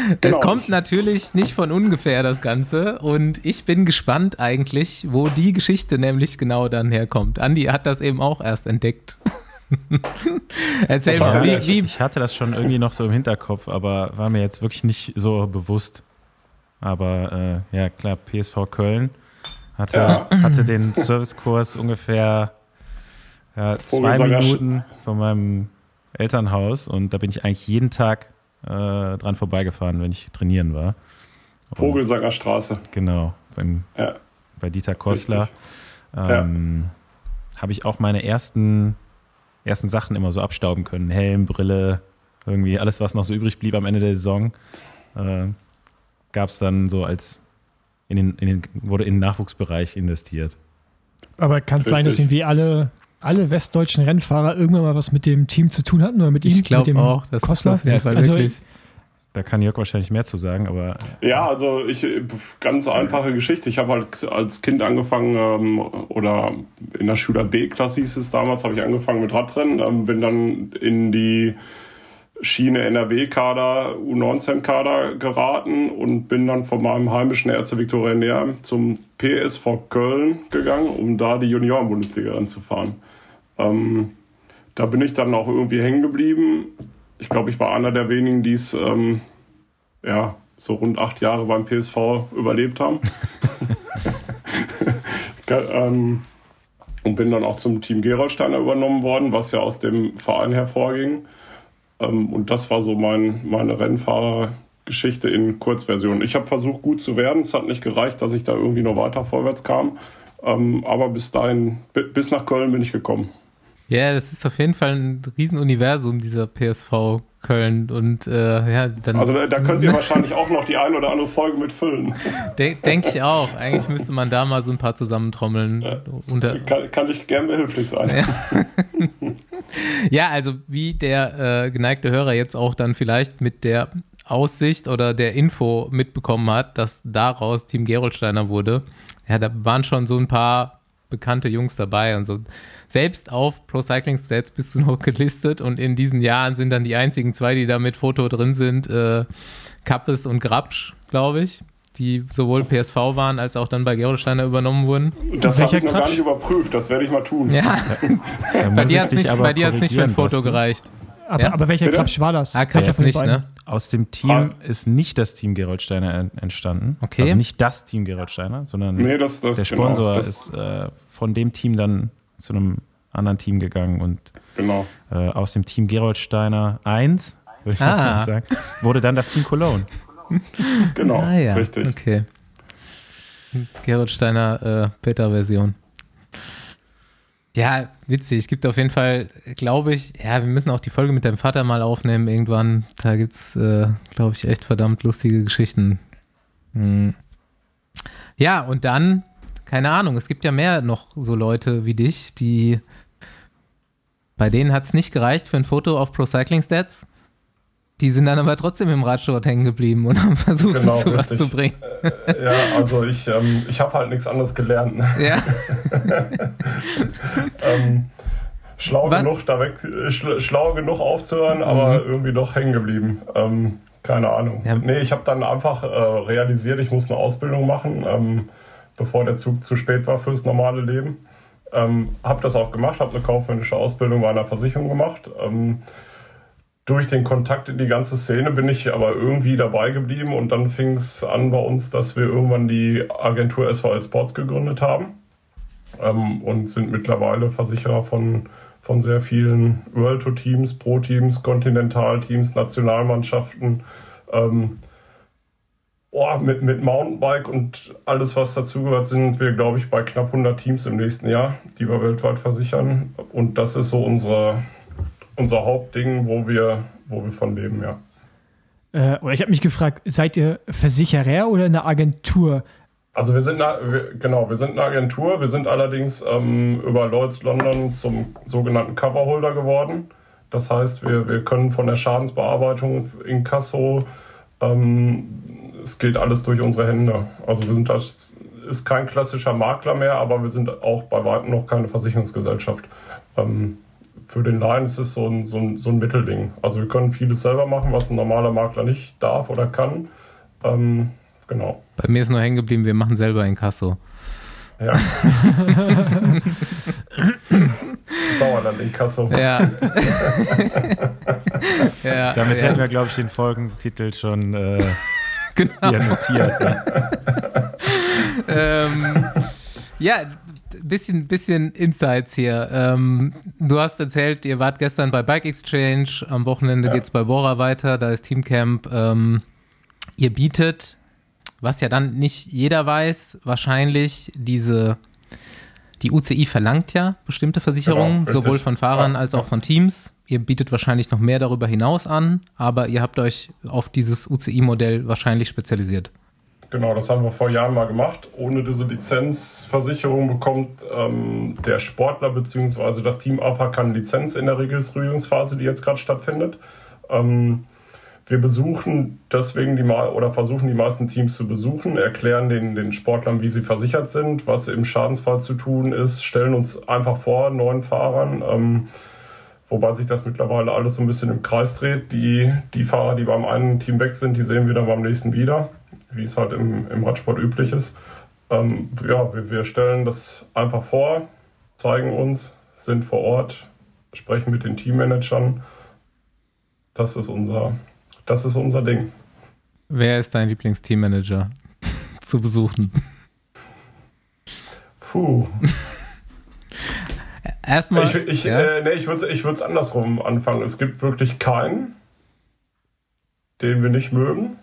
Es Genau. kommt natürlich nicht von ungefähr das Ganze und ich bin gespannt eigentlich, wo die Geschichte nämlich genau dann herkommt. Andi hat das eben auch erst entdeckt. Erzähl mal, Ja, wie, wie, Ich hatte das schon irgendwie noch so im Hinterkopf, aber war mir jetzt wirklich nicht so bewusst. Aber äh, ja, klar, PSV Köln hatte, Ja. hatte den Servicekurs ungefähr ja, zwei Minuten von meinem Elternhaus und da bin ich eigentlich jeden Tag äh, dran vorbeigefahren, wenn ich trainieren war. Und, Vogelsanger Straße. Genau, beim, Ja. bei Dieter Kostler. Ähm, Habe ich auch meine ersten, ersten Sachen immer so abstauben können. Helm, Brille, irgendwie alles, was noch so übrig blieb am Ende der Saison, äh, gab es dann so als in den, in den, wurde in den Nachwuchsbereich investiert. Aber kann es sein, dass irgendwie alle, alle westdeutschen Rennfahrer irgendwann mal was mit dem Team zu tun hatten oder mit ihm? ich glaube dem auch, das Kostler? ist auf jeden Fall Also, wirklich. Da kann Jörg wahrscheinlich mehr zu sagen, aber Ja, also ich ganz einfache Geschichte. Ich habe halt als Kind angefangen ähm, oder in der Schüler B-Klasse hieß es damals, habe ich angefangen mit Radrennen, ähm, bin dann in die Schiene NRW-Kader, U19-Kader geraten und bin dann von meinem heimischen Ärzte Viktoria Näher zum PSV Köln gegangen, um da die Junioren-Bundesliga anzufahren. Ähm, da bin ich dann auch irgendwie hängen geblieben. Ich glaube, ich war einer der wenigen, die es ähm, ja, so rund acht Jahre beim PSV überlebt haben. Ähm, und bin dann auch zum Team Gerolsteiner übernommen worden, was ja aus dem Verein hervorging. Ähm, und das war so mein, meine Rennfahrergeschichte in Kurzversion. Ich habe versucht, gut zu werden. Es hat nicht gereicht, dass ich da irgendwie noch weiter vorwärts kam. Ähm, aber bis dahin, bi- bis nach Köln bin ich gekommen. Ja, das ist auf jeden Fall ein Riesenuniversum, dieser PSV Köln. Und äh, ja, dann Also da, da könnt ihr wahrscheinlich auch noch die ein oder andere Folge mit füllen. denke ich auch. Eigentlich müsste man da mal so ein paar zusammentrommeln. Unter, Kann, kann ich gern behilflich sein. Ja, also wie der äh, geneigte Hörer jetzt auch dann vielleicht mit der Aussicht oder der Info mitbekommen hat, dass daraus Team Gerolsteiner wurde. Ja, da waren schon so ein paar bekannte Jungs dabei und so. Selbst auf Pro Cycling Stats bist du noch gelistet und in diesen Jahren sind dann die einzigen zwei, die da mit Foto drin sind, äh, Kappes und Grabsch, glaube ich, die sowohl PSV waren als auch dann bei Gerolsteiner übernommen wurden. Das habe ich noch gar Quatsch? nicht überprüft. Das werde ich mal tun. Ja, bei dir hat es nicht, nicht für ein Foto Basti. gereicht. Aber, Ja. aber welcher Bitte? War das? Ah, Kappes von den nicht, ne? Aus dem Team Ah. ist nicht das Team Gerolsteiner en- entstanden. Okay. Also nicht das Team Gerolsteiner, sondern Nee, das, das, der Sponsor genau, das, ist äh, von dem Team dann zu einem anderen Team gegangen und Genau. äh, aus dem Team Gerolsteiner 1, würde ich das Ah. sagen, wurde dann das Team Cologne. Genau. Ah ja, Richtig. okay. Gerhard Steiner äh, Beta-Version. Ja, witzig. Es gibt auf jeden Fall, glaube ich, ja, wir müssen auch die Folge mit deinem Vater mal aufnehmen irgendwann. Da gibt es, äh, glaube ich, echt verdammt lustige Geschichten. Hm. Ja, und dann, keine Ahnung, es gibt ja mehr noch so Leute wie dich, die Bei denen hat es nicht gereicht für ein Foto auf Pro Cycling Stats. Die sind dann aber trotzdem im Radsport hängen geblieben und haben versucht, Genau, es zu was richtig. zu bringen. Äh, ja, also ich, ähm, ich habe halt nichts anderes gelernt. Ne? Ja, ähm, schlau Was? genug, da weg, äh, schl schlau genug aufzuhören, aber irgendwie doch hängen geblieben. Ähm, keine Ahnung. Ja. Nee, ich habe dann einfach äh, realisiert, ich muss eine Ausbildung machen, ähm, bevor der Zug zu spät war fürs normale Leben. Ähm, habe das auch gemacht, habe eine kaufmännische Ausbildung bei einer Versicherung gemacht. Durch den Kontakt in die ganze Szene bin ich aber irgendwie dabei geblieben und dann fing es an bei uns, dass wir irgendwann die Agentur SVL Sports gegründet haben ähm, und sind mittlerweile Versicherer von, von sehr vielen World Tour Teams, Pro Teams, Kontinentalteams, Nationalmannschaften. Ähm, oh, mit, mit Mountainbike und alles, was dazugehört, sind wir, glaube ich, bei knapp 100 Teams im nächsten Jahr, die wir weltweit versichern. Und das ist so unsere, unser Hauptding, wo wir, wo wir von leben, ja. Äh, oder ich habe mich gefragt, seid ihr Versicherer oder eine Agentur? Also wir sind eine, wir, genau, wir sind eine Agentur. Wir sind allerdings ähm, über Lloyds London zum sogenannten Coverholder geworden. Das heißt, wir, wir können von der Schadensbearbeitung in Kasso, ähm, es geht alles durch unsere Hände. Also wir sind das ist kein klassischer Makler mehr, aber wir sind auch bei weitem noch keine Versicherungsgesellschaft. Ähm, für den Laien ist es so ein, so, ein, so ein Mittelding. Also wir können vieles selber machen, was ein normaler Makler nicht darf oder kann. Ähm, genau. bei mir ist nur hängen geblieben, wir machen selber Inkasso. Ja. Sauerland in Kasso. Ja. ja Damit ja, hätten wir, glaube ich, den Folgentitel schon äh, genau. hier notiert. Ja. ähm, ja, bisschen, bisschen Insights hier. Ähm, du hast erzählt, ihr wart gestern bei Bike Exchange, am Wochenende Ja. geht's bei Bora weiter, da ist Teamcamp. Ähm, ihr bietet, was ja dann nicht jeder weiß, wahrscheinlich diese, die UCI verlangt ja bestimmte Versicherungen, Genau, sowohl von Fahrern Ja, als ja. auch von Teams. Ihr bietet wahrscheinlich noch mehr darüber hinaus an, aber ihr habt euch auf dieses UCI-Modell wahrscheinlich spezialisiert. Genau, das haben wir vor Jahren mal gemacht. Ohne diese Lizenzversicherung bekommt ähm, der Sportler bzw. das Team AFA keine Lizenz in der Registrierungsphase, die jetzt gerade stattfindet. Ähm, wir besuchen deswegen die Ma- oder versuchen die meisten Teams zu besuchen, erklären den, den Sportlern, wie sie versichert sind, was im Schadensfall zu tun ist, stellen uns einfach vor, neuen Fahrern. Ähm, Wobei sich das mittlerweile alles so ein bisschen im Kreis dreht. Die, die Fahrer, die beim einen Team weg sind, die sehen wir dann beim nächsten wieder, wie es halt im, im Radsport üblich ist. Ähm, ja, wir, wir stellen das einfach vor, zeigen uns, sind vor Ort, sprechen mit den Teammanagern. Das ist unser, das ist unser Ding. Wer ist dein Lieblingsteammanager zu besuchen? Puh. Erstmal. Ich, ich, ja? äh, nee, ich würde es andersrum anfangen. Es gibt wirklich keinen, den wir nicht mögen,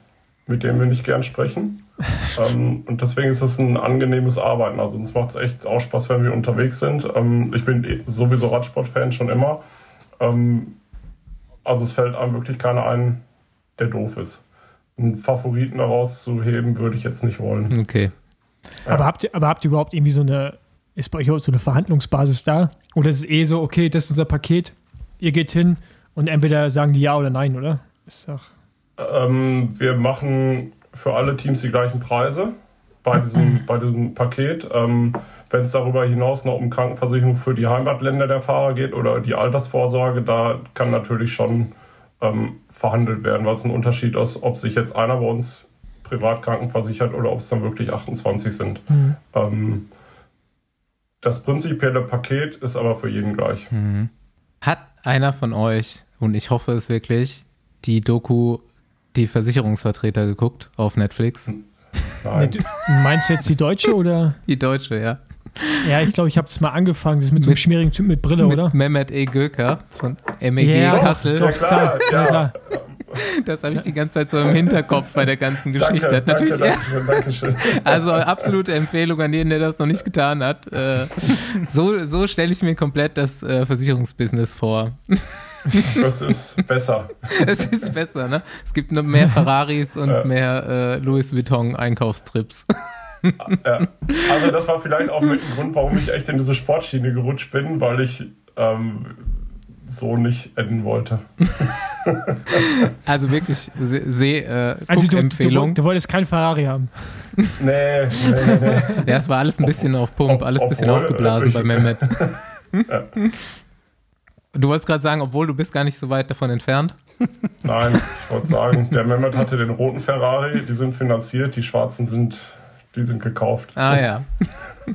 mit dem wir nicht gern sprechen. ähm, und deswegen ist es ein angenehmes Arbeiten. Also uns macht es echt auch Spaß, wenn wir unterwegs sind. Ähm, ich bin eh sowieso Radsportfan schon immer. Ähm, also es fällt einem wirklich keiner ein, der doof ist. Einen Favoriten herauszuheben, würde ich jetzt nicht wollen. okay. Aber, habt ihr, aber habt ihr überhaupt irgendwie so eine, ist bei euch so eine Verhandlungsbasis da? Oder ist es eh so, okay, das ist unser Paket, ihr geht hin und entweder sagen die ja oder nein, oder? Ist doch. Ähm, wir machen für alle Teams die gleichen Preise bei diesem, bei diesem Paket. Ähm, Wenn es darüber hinaus noch um Krankenversicherung für die Heimatländer der Fahrer geht oder die Altersvorsorge, da kann natürlich schon ähm, verhandelt werden, weil es ein Unterschied ist, ob sich jetzt einer bei uns privat krankenversichert oder ob es dann wirklich 28 sind. Ähm, das prinzipielle Paket ist aber für jeden gleich. Hat einer von euch, und ich hoffe es wirklich, die Doku Die Versicherungsvertreter geguckt auf Netflix? Nee, Nein. meinst du jetzt die deutsche oder? Die deutsche, ja. Ja, ich glaube, ich habe es mal angefangen. Das ist mit so einem Mit- schmierigen Typ mit Brille, oder? Mit Mehmet E. Göker von MEG Ja, Kassel. Doch, klar, klar, ja, ja. klar. Das habe ich die ganze Zeit so im Hinterkopf bei der ganzen Geschichte. Danke, natürlich, danke, danke, schön. Also absolute Empfehlung an jeden, der das noch nicht getan hat. Äh, so so stelle ich mir komplett das äh, Versicherungsbusiness vor. Das ist besser. Es ist besser, ne? Es gibt noch mehr Ferraris und Ja. mehr äh, Louis Vuitton Einkaufstrips. Ja. Also das war vielleicht auch mit ein Grund, warum ich echt in diese Sportschiene gerutscht bin, weil ich ähm, so nicht enden wollte. Also wirklich See, äh, Also du, Empfehlung. du, du wolltest kein Ferrari haben. Nee, nee, nee, nee. Ja, es war alles ein bisschen auf Pump, alles ein bisschen Obwohl, aufgeblasen äh, bei ich- Mehmet. Du wolltest gerade sagen, obwohl du bist gar nicht so weit davon entfernt. Nein, ich wollte sagen, der Mehmet hatte den roten Ferrari, die sind finanziert, die schwarzen sind, die sind gekauft. Ah ja.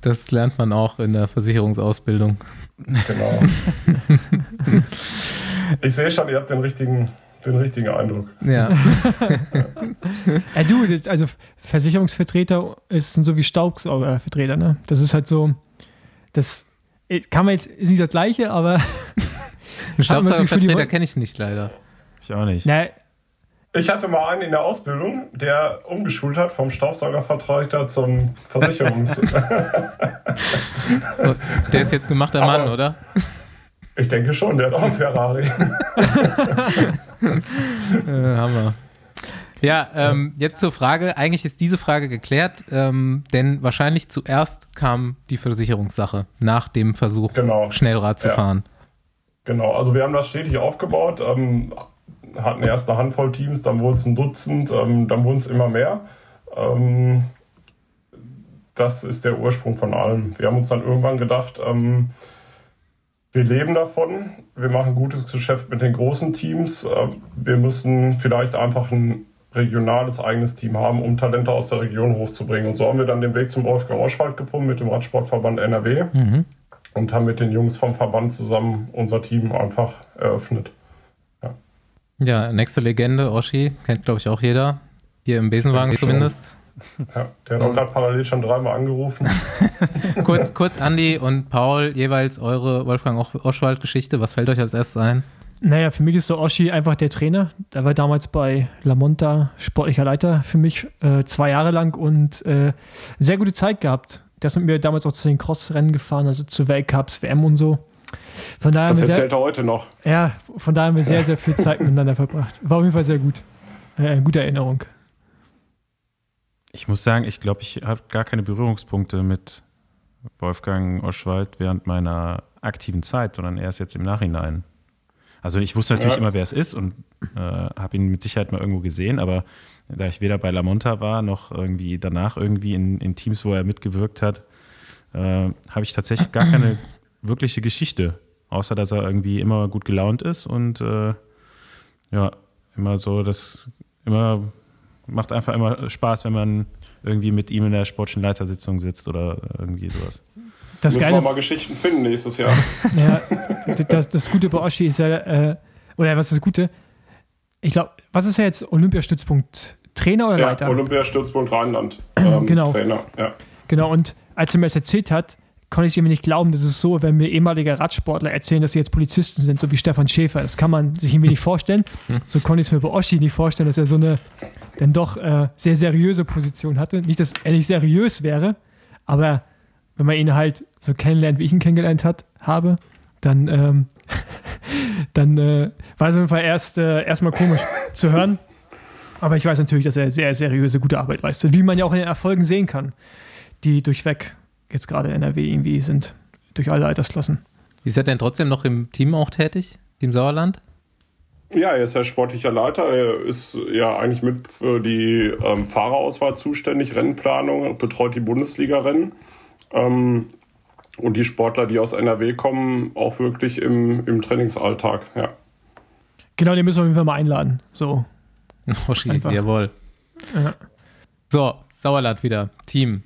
Das lernt man auch in der Versicherungsausbildung. Genau. Ich sehe schon, ihr habt den richtigen, den richtigen Eindruck. Ja. Ja, du, also Versicherungsvertreter ist so wie Staubsaugervertreter, ne? Das ist halt so, das kann man jetzt, ist nicht das Gleiche, aber Einen Staubsaugervertreter kenne ich nicht leider. Ich auch nicht. na, Ich hatte mal einen in der Ausbildung, der umgeschult hat vom Staubsaugervertreter zum Versicherungs... Der ist jetzt gemachter Mann, Aber- oder? ich denke schon, der hat auch einen Ferrari. Äh, Hammer. Ja, ähm, jetzt zur Frage. Eigentlich ist diese Frage geklärt, ähm, denn wahrscheinlich zuerst kam die Versicherungssache nach dem Versuch, Genau. Schnellrad zu Ja. fahren. Genau, also wir haben das stetig aufgebaut, ähm, hatten erst eine Handvoll Teams, dann wurden es ein Dutzend, ähm, dann wurden es immer mehr. Ähm, das ist der Ursprung von allem. Wir haben uns dann irgendwann gedacht, ähm, wir leben davon, wir machen gutes Geschäft mit den großen Teams, wir müssen vielleicht einfach ein regionales eigenes Team haben, um Talente aus der Region hochzubringen. Und so haben wir dann den Weg zum Wolfgang Oschwald gefunden mit dem Radsportverband NRW Mhm. und haben mit den Jungs vom Verband zusammen unser Team einfach eröffnet. Ja, nächste Legende, Oschi, kennt glaube ich auch jeder. Hier im Besenwagen schon. zumindest. Ja, der hat auch gerade parallel schon dreimal angerufen. Kurz, kurz Andi und Paul, jeweils eure Wolfgang Oschwald-Geschichte. Was fällt euch als erstes ein? Naja, für mich ist so Oschi einfach der Trainer. Der war damals bei La Monta sportlicher Leiter für mich äh, zwei Jahre lang und äh, sehr gute Zeit gehabt. Der ist mit mir damals auch zu den Cross-Rennen gefahren, also zu Weltcups, WM und so. Von daher, Das wir sehr, erzählt er heute noch. ja, von daher haben wir sehr, sehr viel Zeit miteinander verbracht. War auf jeden Fall sehr gut. Äh, eine gute Erinnerung. Ich muss sagen, ich glaube, ich habe gar keine Berührungspunkte mit Wolfgang Oschwald während meiner aktiven Zeit, sondern erst jetzt im Nachhinein. Also ich wusste natürlich Ja. immer, wer es ist und äh, habe ihn mit Sicherheit mal irgendwo gesehen, aber da ich weder bei La Monta war, noch irgendwie danach irgendwie in, in Teams, wo er mitgewirkt hat, äh, habe ich tatsächlich gar keine wirkliche Geschichte, außer dass er irgendwie immer gut gelaunt ist und äh, ja, immer so, das immer macht einfach immer Spaß, wenn man irgendwie mit ihm in der sportlichen Leitersitzung sitzt oder irgendwie sowas. Das Müssen wir Geile, mal Geschichten finden nächstes Jahr. Ja, das, das Gute bei Oschi ist ja, äh, oder was ist das Gute? Ich glaube, was ist er jetzt? Olympiastützpunkt Trainer oder ja, Leiter? Olympiastützpunkt Rheinland. Ähm, Genau. Trainer, ja. Genau, und als er mir das erzählt hat, konnte ich ihm nicht glauben, dass es so, wenn mir ehemalige Radsportler erzählen, dass sie jetzt Polizisten sind, so wie Stefan Schäfer. Das kann man sich irgendwie nicht vorstellen. So konnte ich es mir bei Oschi nicht vorstellen, dass er so eine dann doch äh, sehr seriöse Position hatte. Nicht, dass er nicht seriös wäre, aber wenn man ihn halt so kennenlernt, wie ich ihn kennengelernt hat, habe, dann, ähm, dann äh, war es auf jeden Fall erst äh, erstmal komisch zu hören. Aber ich weiß natürlich, dass er sehr seriöse, gute Arbeit leistet, wie man ja auch in den Erfolgen sehen kann, die durchweg jetzt gerade in NRW irgendwie sind, durch alle Altersklassen. Ist er denn trotzdem noch im Team auch tätig? Team Sauerland? Ja, er ist ja sportlicher Leiter. Er ist ja eigentlich mit für die ähm, Fahrerauswahl zuständig, Rennplanung, betreut die Bundesliga-Rennen. Ähm, und die Sportler, die aus NRW kommen, auch wirklich im, im Trainingsalltag. Ja. Genau, den müssen wir auf jeden Fall mal einladen. So. Einfach. jawohl. Ja. So, Sauerland wieder. Team.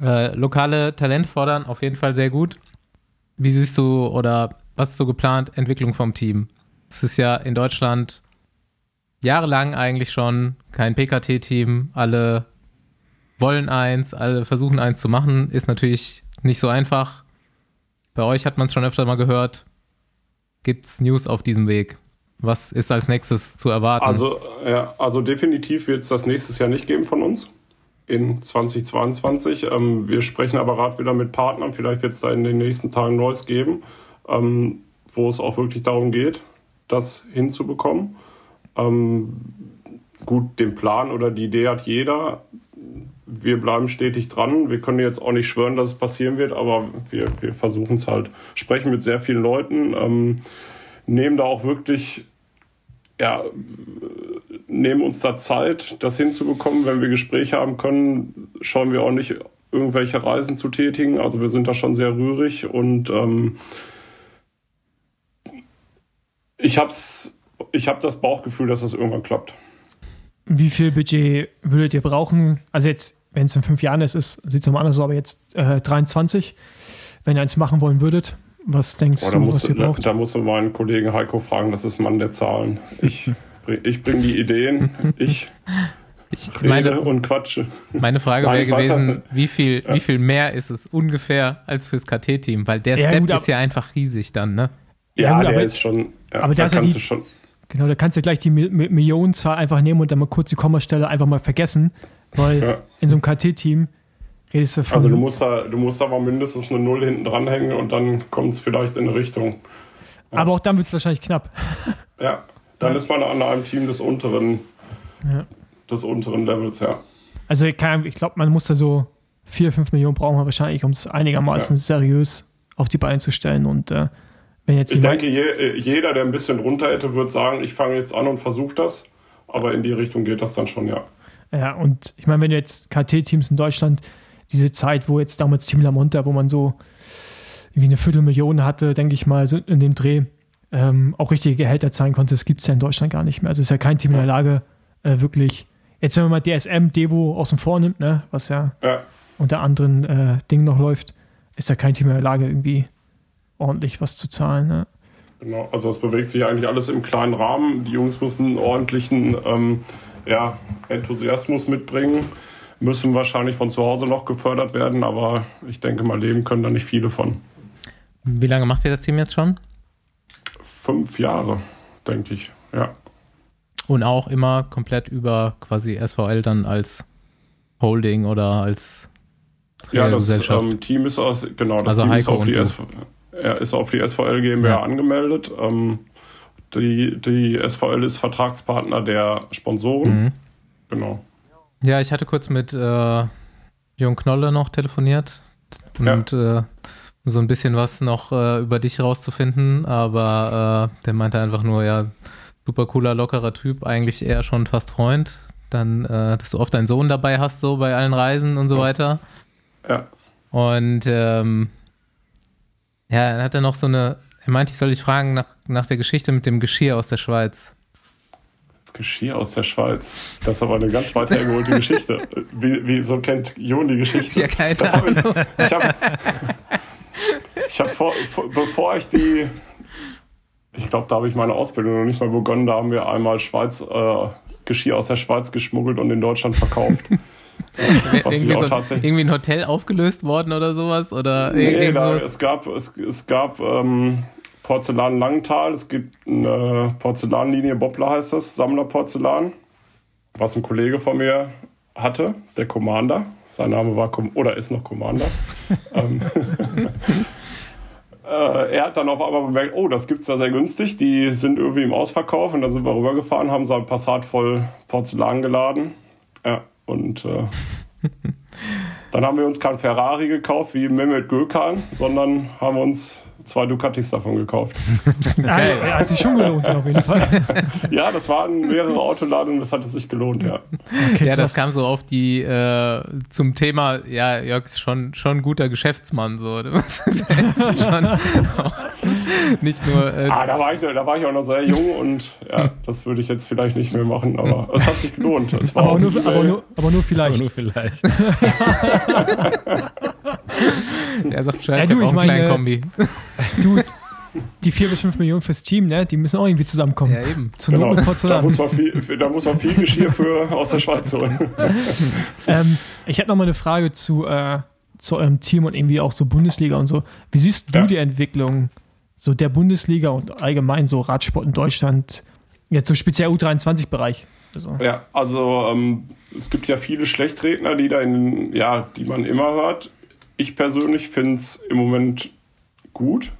Äh, lokale Talent fordern auf jeden Fall sehr gut. Wie siehst du oder was ist so geplant? Entwicklung vom Team. Es ist ja in Deutschland jahrelang eigentlich schon kein PKT-Team. Alle wollen eins, alle versuchen eins zu machen. Ist natürlich nicht so einfach. Bei euch hat man es schon öfter mal gehört. Gibt's News auf diesem Weg? Was ist als nächstes zu erwarten? Also, ja, also definitiv wird es das nächstes Jahr nicht geben von uns in 2022. Ähm, wir sprechen aber gerade wieder mit Partnern. Vielleicht wird es da in den nächsten Tagen Neues geben, ähm, wo es auch wirklich darum geht, das hinzubekommen. Ähm, gut, den Plan oder die Idee hat jeder. Wir bleiben stetig dran. Wir können jetzt auch nicht schwören, dass es passieren wird, aber wir, wir versuchen es halt. Sprechen mit sehr vielen Leuten, ähm, nehmen da auch wirklich, ja, nehmen uns da Zeit, das hinzubekommen. Wenn wir Gespräche haben können, schauen wir auch nicht irgendwelche Reisen zu tätigen. Also wir sind da schon sehr rührig und ähm, ich hab's, ich habe das Bauchgefühl, dass das irgendwann klappt. Wie viel Budget würdet ihr brauchen? Also jetzt, wenn es in fünf Jahren ist, ist sieht es nochmal anders aus, aber jetzt äh, 23, wenn ihr eins machen wollen würdet, was denkst Oh, da, du, musst, was ihr da, braucht? da musst du meinen Kollegen Heiko fragen, das ist Mann der Zahlen. Ich, ich bringe die Ideen, ich Ich, rede meine, und quatsche. meine Frage Nein, wäre gewesen, wie viel, wie viel mehr ist es ungefähr als fürs KT-Team? Weil der Ja, Step gut, ist ja einfach riesig dann, ne? Ja, Ja, gut, der aber- ist schon. Ja, aber da ist ja kannst die- du schon. Genau, da kannst du gleich die Mi Mi Millionenzahl einfach nehmen und dann mal kurz die Kommastelle einfach mal vergessen, weil Ja. in so einem KT-Team redest du von. Also du musst da, du musst da mal mindestens eine Null hinten dranhängen und dann kommt es vielleicht in eine Richtung. aber auch dann wird es wahrscheinlich knapp. Ja, dann ist man an einem Team des unteren, Ja. des unteren Levels, ja. Also ich glaube, man muss da so 4, 5 Millionen brauchen wir wahrscheinlich, um es einigermaßen seriös auf die Beine zu stellen. Und äh, Ich denke, je, äh, jeder, der ein bisschen runter hätte, würde sagen, ich fange jetzt an und versuche das. Aber in die Richtung geht das dann schon, ja. Ja, und ich meine, wenn du jetzt KT-Teams in Deutschland, diese Zeit, wo jetzt damals Team Lamonta, wo man so irgendwie eine Viertelmillion hatte, denke ich mal, so in dem Dreh, ähm, auch richtige Gehälter zahlen konnte, das gibt es ja in Deutschland gar nicht mehr. Also ist ja kein Team in der Lage, äh, wirklich, jetzt wenn man mal DSM, Devo außen vor nimmt, ne, was ja ja. unter anderen äh, Dingen noch läuft, ist ja kein Team in der Lage, irgendwie ordentlich was zu zahlen. Ne? Genau, also es bewegt sich eigentlich alles im kleinen Rahmen. Die Jungs müssen einen ordentlichen ähm, ja, Enthusiasmus mitbringen, müssen wahrscheinlich von zu Hause noch gefördert werden, aber ich denke mal, leben können da nicht viele von. Wie lange macht ihr das Team jetzt schon? Fünf Jahre, denke ich. Ja, Und auch immer komplett über quasi SVL dann als Holding oder als ja das Gesellschaft. ähm, Team ist aus, genau, das Also Team ist Heiko auf, die und du. SV, er ist auf die SVL GmbH Ja. angemeldet. Ähm, die, die SVL ist Vertragspartner der Sponsoren. Mhm. Genau. Ja, ich hatte kurz mit äh, Jürgen Knolle noch telefoniert und äh, um so ein bisschen was noch äh, über dich rauszufinden, aber äh, der meinte einfach nur, ja, super cooler, lockerer Typ, eigentlich eher schon fast Freund. Dann, äh, dass du oft deinen Sohn dabei hast, so bei allen Reisen und so Ja. weiter. Ja. Und ähm, ja, dann hat er noch so eine, er meinte, ich soll dich fragen nach, nach der Geschichte mit dem Geschirr aus der Schweiz. Das Geschirr aus der Schweiz. Das ist aber eine ganz weit hergeholte Geschichte. Wie, wieso kennt Jon die Geschichte? Ja, keine Das hab ich Ahnung. ich habe, ich hab vor, vor, bevor ich die, ich glaube, da habe ich meine Ausbildung noch nicht mal begonnen, da haben wir einmal Schweiz, äh, Geschirr aus der Schweiz geschmuggelt und in Deutschland verkauft. Irgendwie, so, tatsächlich- irgendwie ein Hotel aufgelöst worden oder sowas? Oder Nee, da, es gab, es, es gab ähm, Porzellan Langenthal, es gibt eine Porzellanlinie, Bobbler heißt das, Sammlerporzellan, was ein Kollege von mir hatte, der Commander. Sein Name war, Com oder ist noch Commander. ähm, äh, er hat dann auf einmal bemerkt, oh, das gibt's da sehr günstig, die sind irgendwie im Ausverkauf und dann sind wir rübergefahren, haben so ein Passat voll Porzellan geladen. Ja, und äh, dann haben wir uns kein Ferrari gekauft wie Mehmet Gökhan, sondern haben uns zwei Ducatis davon gekauft. Ja, ja, hat sich schon gelohnt, auf jeden Fall. Ja, das waren mehrere Autoladungen, das hatte sich gelohnt, ja. Okay, Ja, das kam so auf die, äh, zum Thema, ja, Jörg ist schon, schon ein guter Geschäftsmann, so. Das ist schon auch nicht nur, äh, Ah, da war, ich, da war ich auch noch sehr jung und ja, das würde ich jetzt vielleicht nicht mehr machen, aber es hat sich gelohnt. Es war aber, auch nur, aber, nur, aber nur Aber vielleicht. nur vielleicht. er sagt Bescheid, Ja, ich du, habe auch ich einen kleinen meine- Kombi. Du, die 4 bis 5 Millionen fürs Team, ne, die müssen auch irgendwie zusammenkommen. Ja, eben. Zur Genau, da muss, man viel, da muss man viel Geschirr für aus der Schweiz holen. Ähm, ich hätte noch mal eine Frage zu, äh, zu eurem Team und irgendwie auch so Bundesliga und so. Wie siehst du Ja. die Entwicklung so der Bundesliga und allgemein so Radsport in Deutschland, jetzt so speziell U23-Bereich? Also, Ja, also ähm, es gibt ja viele Schlechtredner, die da in, ja, die man immer hört. Ich persönlich finde es im Moment gut.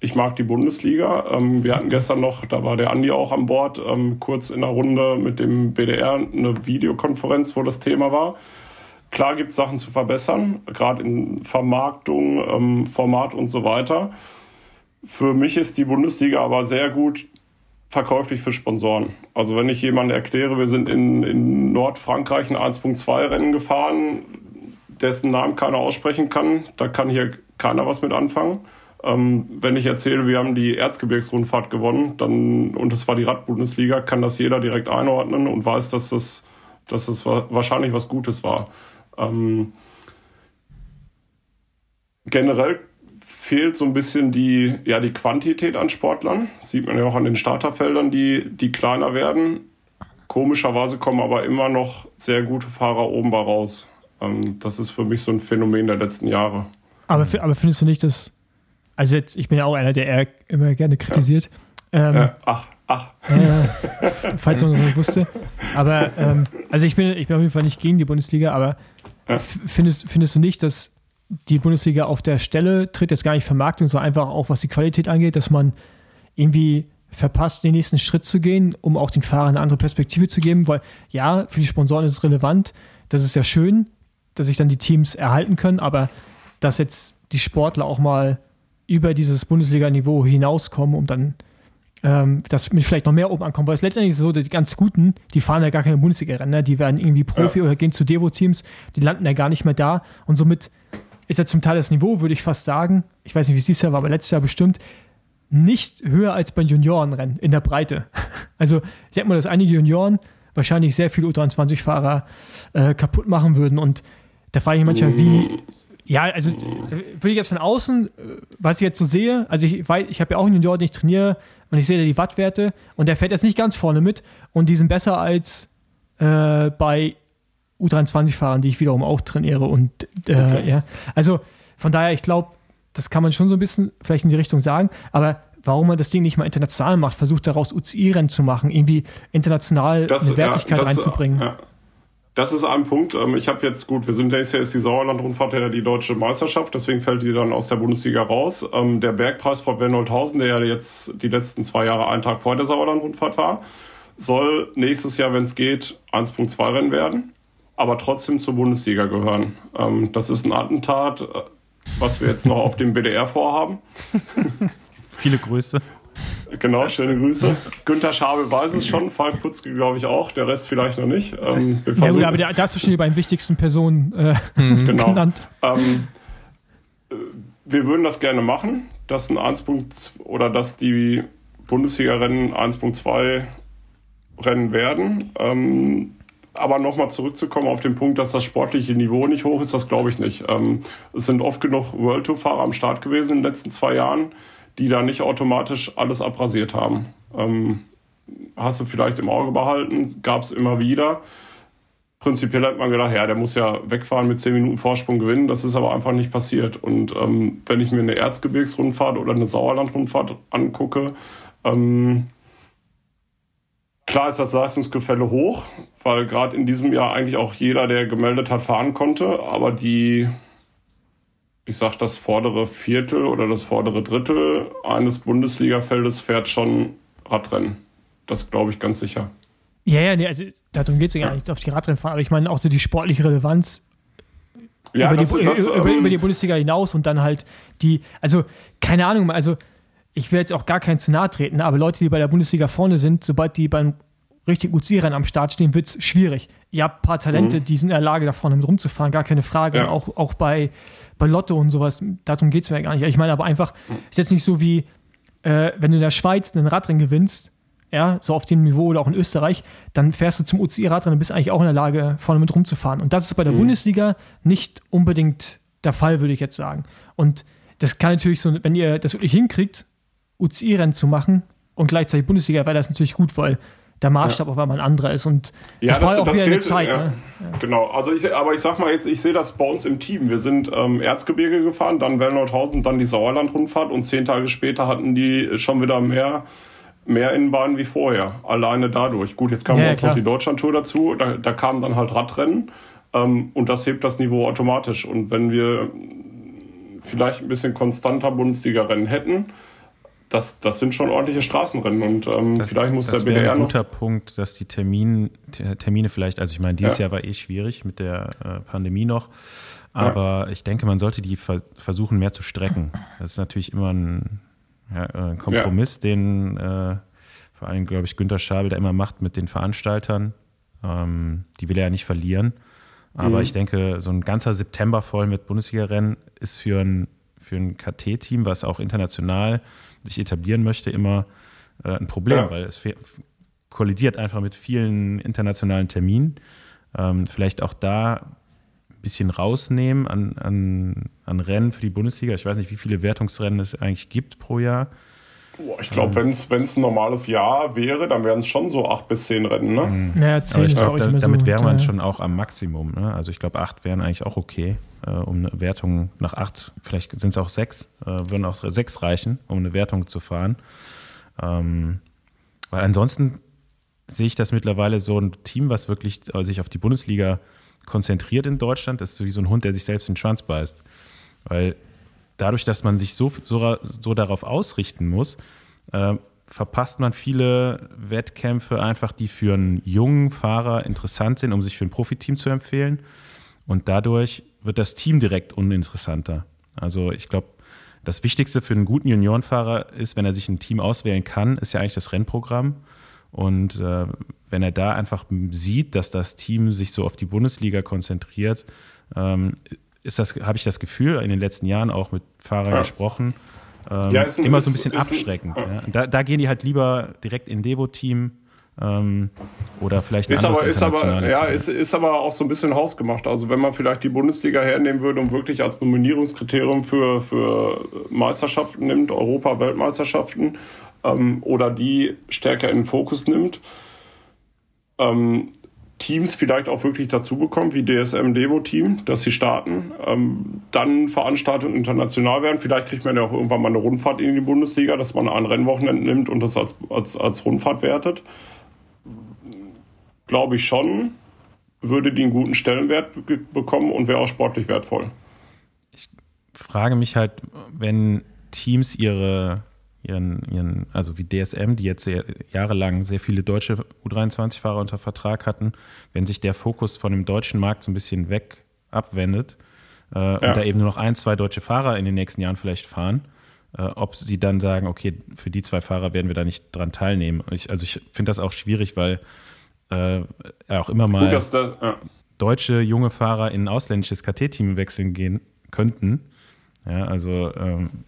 Ich mag die Bundesliga. Ähm, wir hatten gestern noch, da war der Andi auch an Bord, ähm, kurz in einer Runde mit dem BDR eine Videokonferenz, wo das Thema war. Klar gibt es Sachen zu verbessern, gerade in Vermarktung, ähm, Format und so weiter. Für mich ist die Bundesliga aber sehr gut verkäuflich für Sponsoren. Also wenn ich jemandem erkläre, wir sind in, in Nordfrankreich ein 1.2 Rennen gefahren, dessen Namen keiner aussprechen kann, da kann hier keiner was mit anfangen. Ähm, wenn ich erzähle, wir haben die Erzgebirgsrundfahrt gewonnen, dann, und es war die Radbundesliga, kann das jeder direkt einordnen und weiß, dass das, dass das wahrscheinlich was Gutes war. Ähm, generell fehlt so ein bisschen die, ja, die Quantität an Sportlern. sieht man ja auch an den Starterfeldern, die, die kleiner werden. Komischerweise kommen aber immer noch sehr gute Fahrer oben bei raus. Ähm, das ist für mich so ein Phänomen der letzten Jahre. Aber, aber findest du nicht, dass. Also, jetzt, ich bin ja auch einer, der eher immer gerne kritisiert. Ja. Ähm, äh, ach, ach. Äh, falls man das nicht wusste. Aber, ähm, also ich bin, ich bin auf jeden Fall nicht gegen die Bundesliga, aber ja. findest, findest du nicht, dass die Bundesliga auf der Stelle tritt, jetzt gar nicht Vermarktung, sondern einfach auch, was die Qualität angeht, dass man irgendwie verpasst, den nächsten Schritt zu gehen, um auch den Fahrern eine andere Perspektive zu geben, weil ja, für die Sponsoren ist es relevant, das ist ja schön, dass sich dann die Teams erhalten können, aber dass jetzt die Sportler auch mal über dieses Bundesliga-Niveau hinauskommen, um dann ähm, dass mit vielleicht noch mehr oben ankommen, weil es letztendlich ist so, die ganz Guten, die fahren ja gar keine Bundesliga-Rennen, ne? die werden irgendwie Profi ja. oder gehen zu Devo-Teams, die landen ja gar nicht mehr da und somit ist ja zum Teil das Niveau, würde ich fast sagen, ich weiß nicht, wie es dieses Jahr war, aber letztes Jahr bestimmt, nicht höher als bei Juniorenrennen in der Breite. Also ich denke mal, dass einige Junioren wahrscheinlich sehr viele U23-Fahrer äh, kaputt machen würden. Und da frage ich mich manchmal, wie, ja, also würde ich jetzt von außen, äh, was ich jetzt so sehe, also ich weiß, ich habe ja auch einen Junior, den ich trainiere und ich sehe da die Wattwerte und der fährt jetzt nicht ganz vorne mit und die sind besser als äh, bei U23-Fahrern, die ich wiederum auch trainiere. Und äh, okay. ja, also von daher, ich glaube, das kann man schon so ein bisschen vielleicht in die Richtung sagen, aber warum man das Ding nicht mal international macht, versucht daraus UCI-Rennen zu machen, irgendwie international das, eine Wertigkeit ja, das, reinzubringen. Ja. Das ist ein Punkt. Ähm, ich habe jetzt gut, wir sind nächstes Jahr ist die Sauerland-Rundfahrt ja die deutsche Meisterschaft, deswegen fällt die dann aus der Bundesliga raus. Ähm, der Bergpreis von Wernholthausen, der ja jetzt die letzten zwei Jahre einen Tag vor der Sauerland-Rundfahrt war, soll nächstes Jahr, wenn es geht, 1.2 Rennen werden aber trotzdem zur Bundesliga gehören. Ähm, das ist ein Attentat, äh, was wir jetzt noch auf dem BDR vorhaben. Viele Grüße. Genau, schöne Grüße. Günther Schabel weiß es schon, Falk Putzke glaube ich auch, der Rest vielleicht noch nicht. Ähm, ja, gut, aber der, das ist schon die beiden wichtigsten Personen äh, mhm. genau. genannt. Ähm, äh, wir würden das gerne machen, dass ein 1. oder dass die Bundesliga-Rennen 1.2 Rennen werden. Ähm, aber nochmal zurückzukommen auf den Punkt, dass das sportliche Niveau nicht hoch ist, das glaube ich nicht. Ähm, es sind oft genug World Tour-Fahrer am Start gewesen in den letzten zwei Jahren, die da nicht automatisch alles abrasiert haben. Ähm, hast du vielleicht im Auge behalten, gab es immer wieder. Prinzipiell hat man gedacht, ja, der muss ja wegfahren mit 10 Minuten Vorsprung gewinnen. Das ist aber einfach nicht passiert. Und ähm, wenn ich mir eine Erzgebirgsrundfahrt oder eine Sauerlandrundfahrt angucke, ähm, Klar ist das Leistungsgefälle hoch, weil gerade in diesem Jahr eigentlich auch jeder, der gemeldet hat, fahren konnte. Aber die, ich sag das vordere Viertel oder das vordere Drittel eines Bundesligafeldes fährt schon Radrennen. Das glaube ich ganz sicher. Ja, ja, nee, also darum geht es ja gar nicht auf die Radrennen fahren, aber ich meine auch so die sportliche Relevanz ja, über, das, die, das, über, ähm, über, die Bundesliga hinaus und dann halt die, also keine Ahnung, also ich will jetzt auch gar keinen zu nahe treten, aber Leute, die bei der Bundesliga vorne sind, sobald die beim richtigen UCI-Rennen am Start stehen, wird es schwierig. Ihr habt ein paar Talente, mhm. die sind in der Lage, da vorne mit rumzufahren, gar keine Frage. Ja. Auch, auch bei, bei Lotto und sowas, darum geht es mir gar nicht. Ich meine aber einfach, mhm. ist jetzt nicht so wie, äh, wenn du in der Schweiz einen Radrennen gewinnst, ja, so auf dem Niveau oder auch in Österreich, dann fährst du zum UCI-Radrennen und bist eigentlich auch in der Lage, vorne mit rumzufahren. Und das ist bei der mhm. Bundesliga nicht unbedingt der Fall, würde ich jetzt sagen. Und das kann natürlich so, wenn ihr das wirklich hinkriegt, UCI-Rennen zu machen und gleichzeitig Bundesliga, wäre das natürlich gut, weil der Maßstab ja. auf einmal ein anderer ist. Und ja, das, das war ja auch das wieder fehlt, eine Zeit. Ja. Ne? Ja. Genau, also ich, aber ich sag mal jetzt, ich sehe das bei uns im Team. Wir sind ähm, Erzgebirge gefahren, dann Wellnordhausen, dann die Sauerland-Rundfahrt und zehn Tage später hatten die schon wieder mehr, mehr Innenbahnen wie vorher. Alleine dadurch. Gut, jetzt kam ja, uns noch die Deutschlandtour dazu, da, da kamen dann halt Radrennen ähm, und das hebt das Niveau automatisch. Und wenn wir vielleicht ein bisschen konstanter Bundesliga-Rennen hätten, das, das sind schon ordentliche Straßenrennen und ähm, Das, vielleicht muss das der wäre BDR ein noch. guter Punkt, dass die Termin, Ter- Termine vielleicht, also ich meine, dieses Ja. Jahr war eh schwierig mit der äh, Pandemie noch, aber ich denke, man sollte die ver versuchen mehr zu strecken. Das ist natürlich immer ein, ja, äh, ein Kompromiss, den äh, vor allem, glaube ich, Günter Schabel da immer macht mit den Veranstaltern. Ähm, die will er ja nicht verlieren. Aber Mhm. ich denke, so ein ganzer September voll mit Bundesliga-Rennen ist für ein, für ein KT-Team, was auch international sich etablieren möchte, immer äh, ein Problem, Ja. weil es kollidiert einfach mit vielen internationalen Terminen. Ähm, vielleicht auch da ein bisschen rausnehmen an, an, an Rennen für die Bundesliga. Ich weiß nicht, wie viele Wertungsrennen es eigentlich gibt pro Jahr. Boah, ich glaube, wenn es ein normales Jahr wäre, dann wären es schon so acht bis zehn Rennen, ne? Naja, 10 Aber ich ich, da, damit so. wäre man ja. schon auch am Maximum. Ne? Also ich glaube, acht wären eigentlich auch okay, äh, um eine Wertung nach acht, vielleicht sind es auch sechs, äh, würden auch sechs reichen, um eine Wertung zu fahren. Ähm, weil ansonsten sehe ich das mittlerweile so ein Team, was wirklich äh, sich auf die Bundesliga konzentriert in Deutschland, ist so wie so ein Hund, der sich selbst in den Schwanz beißt. Weil dadurch, dass man sich so, so, so darauf ausrichten muss, äh, verpasst man viele Wettkämpfe einfach, die für einen jungen Fahrer interessant sind, um sich für ein Profiteam zu empfehlen. Und dadurch wird das Team direkt uninteressanter. Also ich glaube, das Wichtigste für einen guten Juniorenfahrer ist, wenn er sich ein Team auswählen kann, ist ja eigentlich das Rennprogramm. Und äh, wenn er da einfach sieht, dass das Team sich so auf die Bundesliga konzentriert, ähm, ist das, habe ich das Gefühl, in den letzten Jahren auch mit Fahrern Ja. gesprochen, ähm, Ja, ein- immer so ein ist- bisschen ist ein- abschreckend. ja. Da, da gehen die halt lieber direkt in Devo-Team ähm, oder vielleicht ein Ist anderes aber, ist, aber, ja, ist, ist aber auch so ein bisschen hausgemacht. Also wenn man vielleicht die Bundesliga hernehmen würde und wirklich als Nominierungskriterium für, für Meisterschaften nimmt, Europa, Weltmeisterschaften, ähm, oder die stärker in den Fokus nimmt, ähm, Teams vielleicht auch wirklich dazu bekommt, wie DSM Devo Team, dass sie starten, ähm, dann Veranstaltungen international werden. Vielleicht kriegt man ja auch irgendwann mal eine Rundfahrt in die Bundesliga, dass man ein Rennwochenende nimmt und das als, als, als Rundfahrt wertet. Glaube ich schon, würde die einen guten Stellenwert be bekommen und wäre auch sportlich wertvoll. frage mich halt, wenn Teams ihre, ihren, ihren, also wie DSM, die jetzt sehr, jahrelang sehr viele deutsche U23-Fahrer unter Vertrag hatten, wenn sich der Fokus von dem deutschen Markt so ein bisschen weg abwendet äh, und da eben nur noch ein, zwei deutsche Fahrer in den nächsten Jahren vielleicht fahren, äh, ob sie dann sagen, okay, für die zwei Fahrer werden wir da nicht dran teilnehmen. Ich, also ich finde das auch schwierig, weil äh, auch immer mal Gut, dass da, ja. deutsche junge Fahrer in ein ausländisches KT-Team wechseln gehen könnten. Ja, also ähm,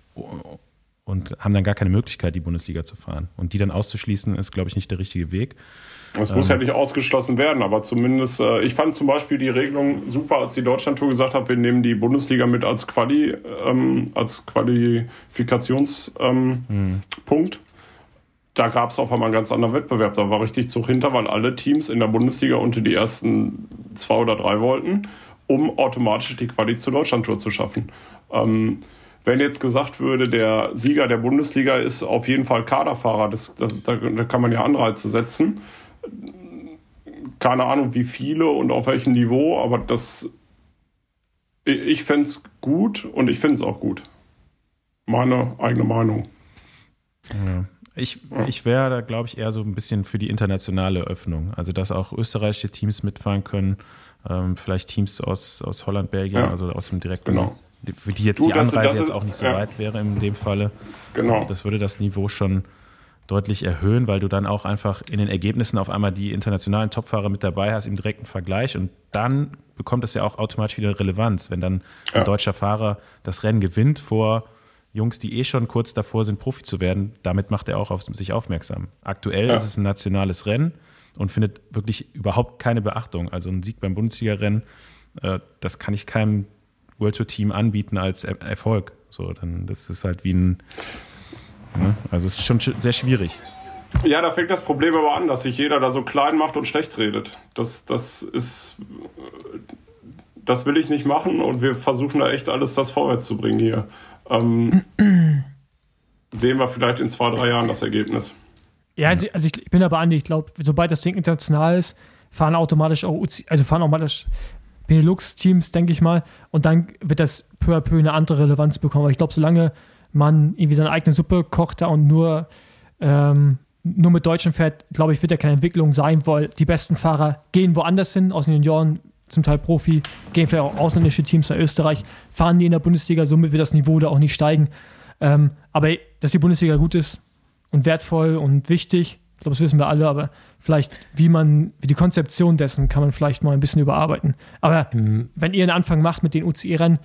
und haben dann gar keine Möglichkeit, die Bundesliga zu fahren. Und die dann auszuschließen, ist, glaube ich, nicht der richtige Weg. Es muss ja nicht ausgeschlossen werden, aber zumindest, äh, ich fand zum Beispiel die Regelung super, als die Deutschlandtour gesagt hat, wir nehmen die Bundesliga mit als Quali, ähm, als Qualifikationspunkt. Ähm, Punkt. Da gab es auf einmal einen ganz anderen Wettbewerb. Da war richtig Zug hinter, weil alle Teams in der Bundesliga unter die ersten zwei oder drei wollten, um automatisch die Quali zur Deutschlandtour zu schaffen. Ähm, wenn jetzt gesagt würde, der Sieger der Bundesliga ist auf jeden Fall Kaderfahrer, das, das, da, da kann man ja Anreize setzen. Keine Ahnung, wie viele und auf welchem Niveau, aber das. Ich, ich fände es gut und ich finde es auch gut. Meine eigene Meinung. Ja. Ich, ich wäre da, glaube ich, eher so ein bisschen für die internationale Öffnung. Also, dass auch österreichische Teams mitfahren können, ähm, vielleicht Teams aus, aus Holland, Belgien, Ja. also aus dem direkten. Genau. Die- Für die jetzt Du, die Anreise jetzt auch nicht so ja. weit wäre in dem Falle. Genau. Das würde das Niveau schon deutlich erhöhen, weil du dann auch einfach in den Ergebnissen auf einmal die internationalen Topfahrer mit dabei hast im direkten Vergleich und dann bekommt es ja auch automatisch wieder Relevanz, wenn dann Ja. ein deutscher Fahrer das Rennen gewinnt vor Jungs, die eh schon kurz davor sind, Profi zu werden. Damit macht er auch auf sich aufmerksam. Aktuell Ja. ist es ein nationales Rennen und findet wirklich überhaupt keine Beachtung. Also ein Sieg beim Bundesliga-Rennen, äh, das kann ich keinem World Tour Team anbieten als er Erfolg. So, dann das ist halt wie ein Ne? Also es ist schon sch- sehr schwierig. Ja, da fängt das Problem aber an, dass sich jeder da so klein macht und schlecht redet. Das, das ist. Das will ich nicht machen und wir versuchen da echt alles, das vorwärts zu bringen hier. Ähm, sehen wir vielleicht in zwei, drei Jahren das Ergebnis. Ja, also, also ich, ich bin aber Andi, ich glaube, sobald das Ding international ist, fahren automatisch auch, UC also fahren automatisch Benelux-Teams, denke ich mal, und dann wird das peu à peu eine andere Relevanz bekommen. Aber ich glaube, solange man irgendwie seine eigene Suppe kocht da und nur, ähm, nur mit Deutschen fährt, glaube ich, wird ja keine Entwicklung sein, weil die besten Fahrer gehen woanders hin, aus den Junioren, zum Teil Profi, gehen vielleicht auch ausländische Teams nach Österreich, fahren die in der Bundesliga, somit wird das Niveau da auch nicht steigen. Ähm, aber dass die Bundesliga gut ist und wertvoll und wichtig, ich glaube, das wissen wir alle, aber vielleicht, wie man, wie die Konzeption dessen kann man vielleicht mal ein bisschen überarbeiten. Aber Mhm. wenn ihr einen Anfang macht mit den UCI-Rennen,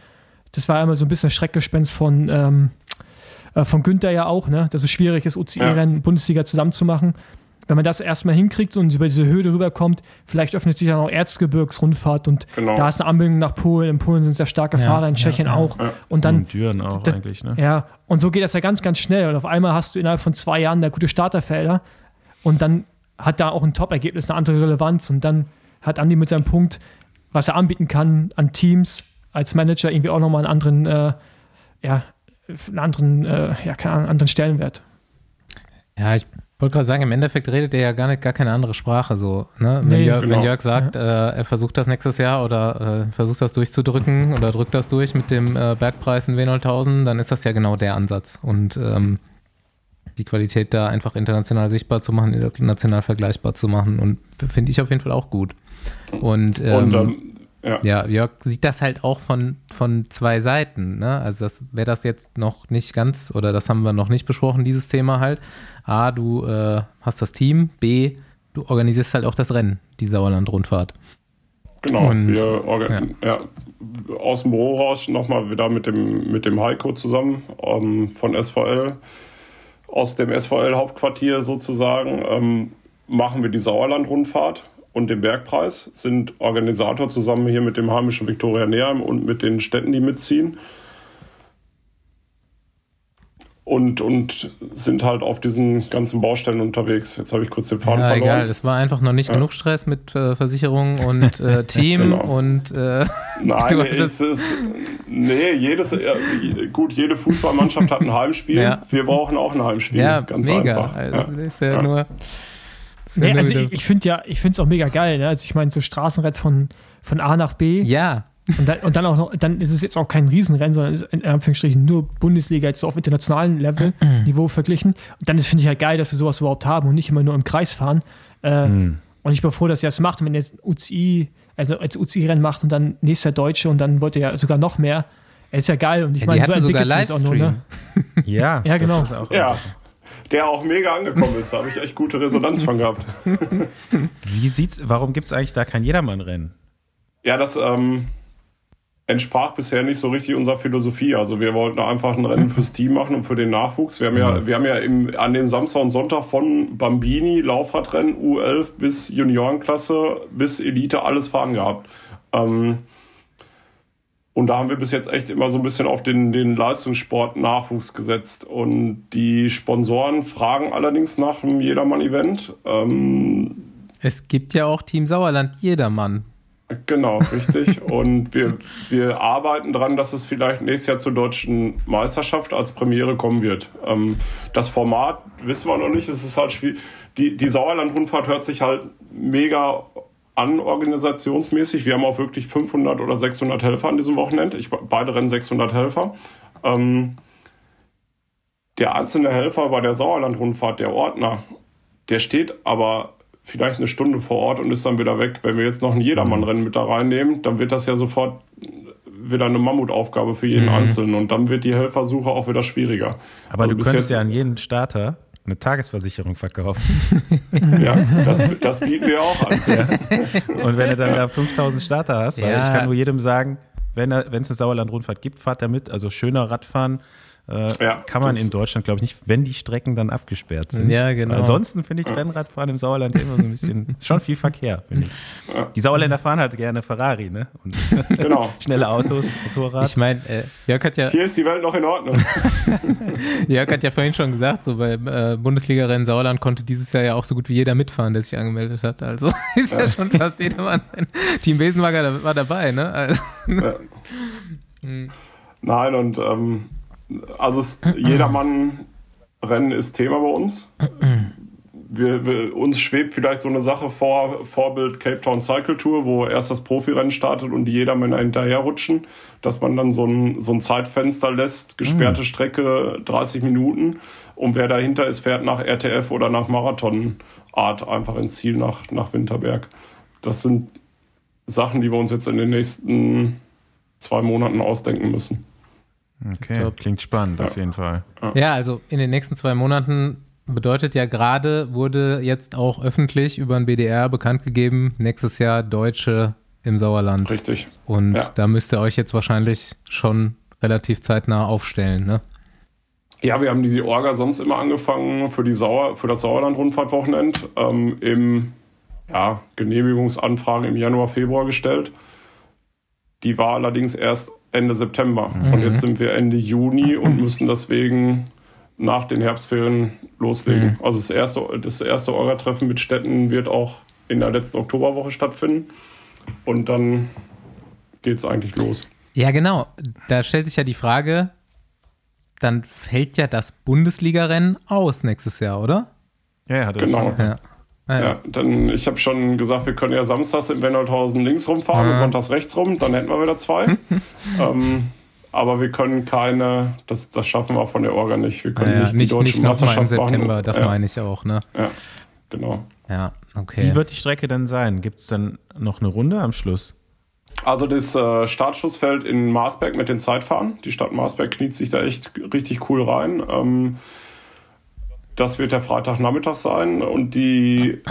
das war immer so ein bisschen Schreckgespenst von, ähm, äh, von Günther ja auch, ne? dass es schwierig ist, UCI-Rennen, Bundesliga zusammenzumachen. Wenn man das erstmal hinkriegt und über diese Höhe rüberkommt, vielleicht öffnet sich dann auch Erzgebirgsrundfahrt und Genau. da ist eine Anbindung nach Polen. In Polen sind sehr starke Ja, Fahrer, in ja, Tschechien ja. auch. Ja. Und dann Und Düren auch das- eigentlich, ne? ja, und so geht das ja ganz, ganz schnell. Und auf einmal hast du innerhalb von zwei Jahren da gute Starterfelder und dann hat da auch ein Top-Ergebnis eine andere Relevanz. Und dann hat Andi mit seinem Punkt, was er anbieten kann an Teams als Manager, irgendwie auch nochmal einen anderen, äh, ja, einen anderen, äh, ja, keine Ahnung, anderen Stellenwert. Ja, ich wollte gerade sagen, im Endeffekt redet er ja gar nicht gar keine andere Sprache so. Ne? Wenn, Nee, Jörg, genau. wenn Jörg sagt, äh, er versucht das nächstes Jahr oder äh, versucht das durchzudrücken oder drückt das durch mit dem äh, Bergpreis in W9000, dann ist das ja genau der Ansatz. Und ähm, die Qualität da einfach international sichtbar zu machen, international vergleichbar zu machen und finde ich auf jeden Fall auch gut. Und, ähm, Und ähm, ja. ja, Jörg sieht das halt auch von, von zwei Seiten. Ne? Also das wäre das jetzt noch nicht ganz, oder das haben wir noch nicht besprochen, dieses Thema halt. A, du äh, hast das Team, B, du organisierst halt auch das Rennen, die Sauerland-Rundfahrt. Genau, Und- wir orga- ja. aus dem Büro raus nochmal wieder mit dem, mit dem Heiko zusammen ähm, von SVL, aus dem SVL-Hauptquartier sozusagen, ähm, machen wir die Sauerland-Rundfahrt und den Bergpreis, sind Organisator zusammen hier mit dem heimischen Viktoria Neheim und mit den Städten, die mitziehen. Und, und sind halt auf diesen ganzen Baustellen unterwegs. Jetzt habe ich kurz den Faden Ja, verloren. egal, es war einfach noch nicht Ja. genug Stress mit äh, Versicherung und äh, Team Genau. und äh, Nein, Du es ist, nee, jedes, äh, gut, jede Fußballmannschaft hat ein Heimspiel. Ja. Wir brauchen auch ein Heimspiel. ja, Ganz mega. einfach. Also, ja. ist ja, Ja. nur. ist Nee, also ich finde ja, ich finde es auch mega geil. Ne? Also ich meine, so Straßenrad von, von A nach B. ja, Und dann, und dann auch noch, dann ist es jetzt auch kein Riesenrennen, sondern ist in Anführungsstrichen nur Bundesliga jetzt so auf internationalem Level, Niveau verglichen. Und dann ist, finde ich halt geil, dass wir sowas überhaupt haben und nicht immer nur im Kreis fahren. Äh, Hm. Und ich bin froh, dass ihr das macht. Und wenn ihr jetzt UCI, also als UCI-Rennen macht und dann nächster Deutsche und dann wollt ihr ja sogar noch mehr, ist ja geil. Und ich Ja, meine, so entwickelt sich auch nur, ne? Ja, Ja, genau. Das ist auch Ja, der auch mega angekommen ist. Da habe ich echt gute Resonanz von gehabt. Wie sieht's, warum gibt es eigentlich da kein Jedermann-Rennen? Ja, das ähm, entsprach bisher nicht so richtig unserer Philosophie. Also wir wollten einfach ein Rennen fürs Team machen und für den Nachwuchs. Wir haben ja, wir haben ja im, an den Samstag und Sonntag von Bambini, Laufradrennen, U11 bis Juniorenklasse bis Elite alles fahren gehabt. Ähm, und da haben wir bis jetzt echt immer so ein bisschen auf den, den Leistungssport-Nachwuchs gesetzt. Und die Sponsoren fragen allerdings nach einem Jedermann-Event. Ähm, es gibt ja auch Team Sauerland, jedermann. Genau, richtig. Und wir, wir arbeiten daran, dass es vielleicht nächstes Jahr zur deutschen Meisterschaft als Premiere kommen wird. Ähm, das Format wissen wir noch nicht. Es ist halt schwierig. Die, die Sauerland-Rundfahrt hört sich halt mega an organisationsmäßig. Wir haben auch wirklich 500 oder 600 Helfer an diesem Wochenende. Ich, beide Rennen 600 Helfer. Ähm, der einzelne Helfer bei der Sauerland-Rundfahrt, der Ordner, der steht aber vielleicht eine Stunde vor Ort und ist dann wieder weg. Wenn wir jetzt noch ein Jedermann-Rennen mit da reinnehmen, dann wird das ja sofort wieder eine Mammutaufgabe für jeden Einzelnen und dann wird die Helfersuche auch wieder schwieriger. Aber Also du könntest jetzt- ja an jeden Starter eine Tagesversicherung verkaufen. Ja, das, das bieten wir auch an. Und wenn du dann da 5000 Starter hast, weil Ja. ich kann nur jedem sagen, wenn es eine Sauerland-Rundfahrt gibt, fahrt er mit. Also schöner Radfahren äh, Ja, kann man in Deutschland, glaube ich, nicht, wenn die Strecken dann abgesperrt sind. Ja, genau. Ansonsten finde ich Rennradfahren im Sauerland ja immer so ein bisschen, ist schon viel Verkehr, finde ich. Ja. Die Sauerländer fahren halt gerne Ferrari, ne? Und Genau. schnelle Autos, Motorrad. Ich meine, äh, Jörg, hat ja, Hier ist die Welt noch in Ordnung. Jörg hat ja vorhin schon gesagt, so beim äh, Bundesliga-Rennen Sauerland konnte dieses Jahr ja auch so gut wie jeder mitfahren, der sich angemeldet hat. Also ist ja, schon fast jedermann. Team Besenwager war dabei, ne? Also, Ja. Nein, und ähm, also es, jedermann Rennen ist Thema bei uns. wir, wir, uns schwebt vielleicht so eine Sache vor, Vorbild Cape Town Cycle Tour, wo erst das Profirennen startet und die Jedermänner hinterherrutschen, dass man dann so ein, so ein Zeitfenster lässt, gesperrte mhm. Strecke 30 Minuten und wer dahinter ist, fährt nach RTF oder nach Marathonart einfach ins Ziel nach, nach Winterberg. Das sind Sachen, die wir uns jetzt in den nächsten zwei Monaten ausdenken müssen. Okay, glaub, klingt spannend ja. auf jeden Fall. Ja, also in den nächsten zwei Monaten bedeutet ja gerade, wurde jetzt auch öffentlich über den BDR bekannt gegeben, nächstes Jahr Deutsche im Sauerland. Richtig. Und ja. da müsst ihr euch jetzt wahrscheinlich schon relativ zeitnah aufstellen, ne? Ja, wir haben die Orga sonst immer angefangen für, die Sauer, für das Sauerland-Rundfahrtwochenend ähm, im ja, Genehmigungsanfrage im Januar, Februar gestellt. Die war allerdings erst Ende September. Mhm. Und jetzt sind wir Ende Juni und müssen deswegen nach den Herbstferien loslegen. Mhm. Also das erste, das erste Orga-Treffen mit Städten wird auch in der letzten Oktoberwoche stattfinden. Und dann geht es eigentlich los. Ja, genau. Da stellt sich ja die Frage, dann fällt ja das Bundesligarennen aus nächstes Jahr, oder? Ja, ja, das genau. Schon. Ja. Ah, ja. ja. dann ich habe schon gesagt, wir können ja samstags in Wendolthausen links rumfahren ah. und sonntags rechts rum, dann hätten wir wieder zwei. ähm, aber wir können keine, das, das schaffen wir von der Orga nicht. Wir können ja, nicht, nicht, nicht nochmal im September, machen. das ja. meine ich auch, ne? Ja, genau. Ja, okay. Wie wird die Strecke denn sein? Gibt es dann noch eine Runde am Schluss? Also das äh, Startschussfeld in Marsberg mit den Zeitfahren. Die Stadt Marsberg kniet sich da echt richtig cool rein. Ähm, das wird der Freitagnachmittag sein und die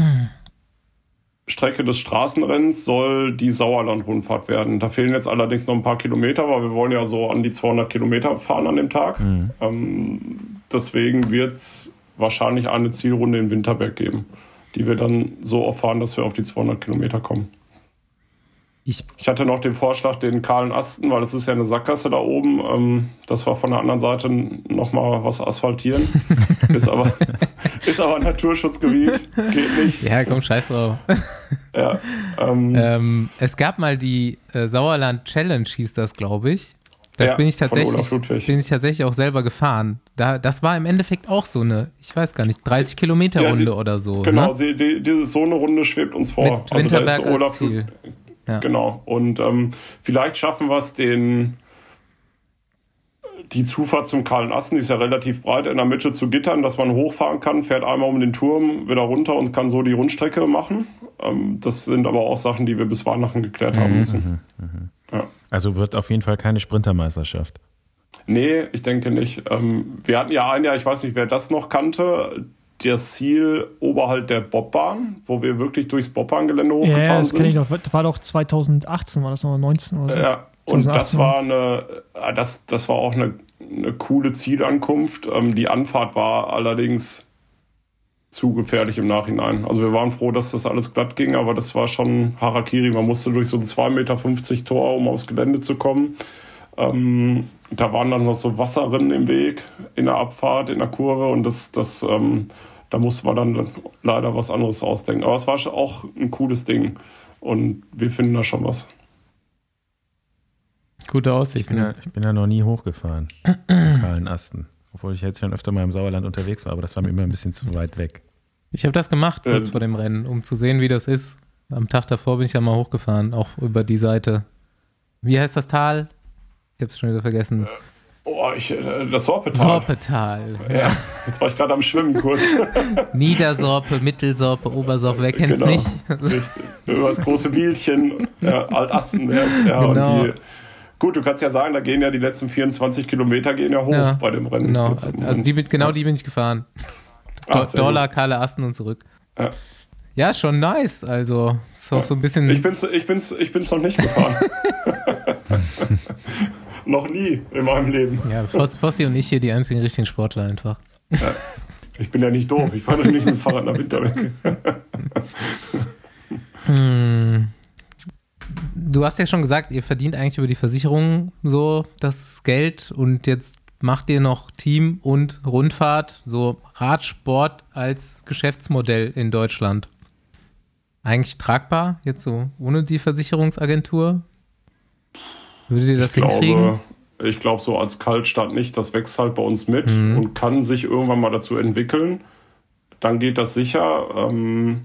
Strecke des Straßenrennens soll die Sauerland-Rundfahrt werden. Da fehlen jetzt allerdings noch ein paar Kilometer, weil wir wollen ja so an die 200 Kilometer fahren an dem Tag. Mhm. Ähm, deswegen wird es wahrscheinlich eine Zielrunde in Winterberg geben, die wir dann so oft fahren, dass wir auf die 200 Kilometer kommen. Ich, ich, hatte noch den Vorschlag, den kahlen Asten, weil es ist ja eine Sackgasse da oben, ähm, dass wir von der anderen Seite nochmal was asphaltieren. ist, aber, ist aber Naturschutzgebiet, geht nicht. Ja, komm, scheiß drauf. ja, ähm, ähm, es gab mal die äh, Sauerland Challenge, hieß das, glaube ich. Das ja, bin ich tatsächlich, bin ich tatsächlich auch selber gefahren. Da, das war im Endeffekt auch so eine, ich weiß gar nicht, 30 Kilometer Runde ja, die, oder so. Genau, ne? die, die, diese so eine Runde schwebt uns vor. Mit also Winterberg als Ziel. Ja. Genau. Und ähm, vielleicht schaffen wir es, den die Zufahrt zum Kahlen Assen, die ist ja relativ breit, in der Mitte zu gittern, dass man hochfahren kann, fährt einmal um den Turm, wieder runter und kann so die Rundstrecke machen. Ähm, das sind aber auch Sachen, die wir bis Weihnachten geklärt haben mhm, müssen. Mhm, mhm. Ja. Also wird auf jeden Fall keine Sprintermeisterschaft. Nee, ich denke nicht. Ähm, wir hatten ja ein Jahr, ich weiß nicht, wer das noch kannte, das Ziel oberhalb der Bobbahn, wo wir wirklich durchs Bobbbahngelände hochgefahren sind. Ja, das kenne ich doch. Das war doch 2018, war das noch 19 oder so? Ja, und das war eine, äh, das, das war auch eine, eine coole Zielankunft. Ähm, die Anfahrt war allerdings zu gefährlich im Nachhinein. Also wir waren froh, dass das alles glatt ging, aber das war schon Harakiri. Man musste durch so ein 2,50 Meter Tor, um aufs Gelände zu kommen. Ähm, da waren dann noch so Wasserrinnen im Weg in der Abfahrt, in der Kurve und das, das, ähm, da musste man dann leider was anderes ausdenken. Aber es war auch ein cooles Ding und wir finden da schon was. Gute Aussicht. Ich bin, ja, ich bin ja noch nie hochgefahren zum kahlen Asten. Obwohl ich jetzt schon öfter mal im Sauerland unterwegs war, aber das war mir immer ein bisschen zu weit weg. Ich habe das gemacht kurz äh, vor dem Rennen, um zu sehen, wie das ist. Am Tag davor bin ich ja mal hochgefahren, auch über die Seite. Wie heißt das Tal? Ich hab's schon wieder vergessen. Oh, ich, äh, das Sorpetal. Sorpetal. Ja. Jetzt war ich gerade am Schwimmen kurz. Niedersorpe, Mittelsorpe, Obersorpe, wer kennt's genau. nicht? Richtig. Über das große Bielchen, ja, Altastenberg. Ja, genau. Gut, du kannst ja sagen, da gehen ja die letzten 24 Kilometer gehen ja hoch ja, bei dem Rennen. Genau, also die, genau die bin ich gefahren. Ah, Dollar, Kahle Asten und zurück. Ja. Ja, schon nice. Also, ist auch so ein bisschen. Ich bin's, ich bin's, ich bin's noch nicht gefahren. noch nie in meinem Leben. Ja, Fossi und ich hier die einzigen richtigen Sportler einfach. Ja. Ich bin ja nicht doof. Ich fahre doch nicht mit dem Fahrrad nach Winterberg. hm. Du hast ja schon gesagt, ihr verdient eigentlich über die Versicherung so das Geld und jetzt macht ihr noch Team und Rundfahrt, so Radsport als Geschäftsmodell in Deutschland eigentlich tragbar, jetzt so ohne die Versicherungsagentur? Würdet ihr das ich hinkriegen? Glaube, ich glaube, so als Kaltstart nicht. Das wächst halt bei uns mit mhm. und kann sich irgendwann mal dazu entwickeln, dann geht das sicher. Ähm,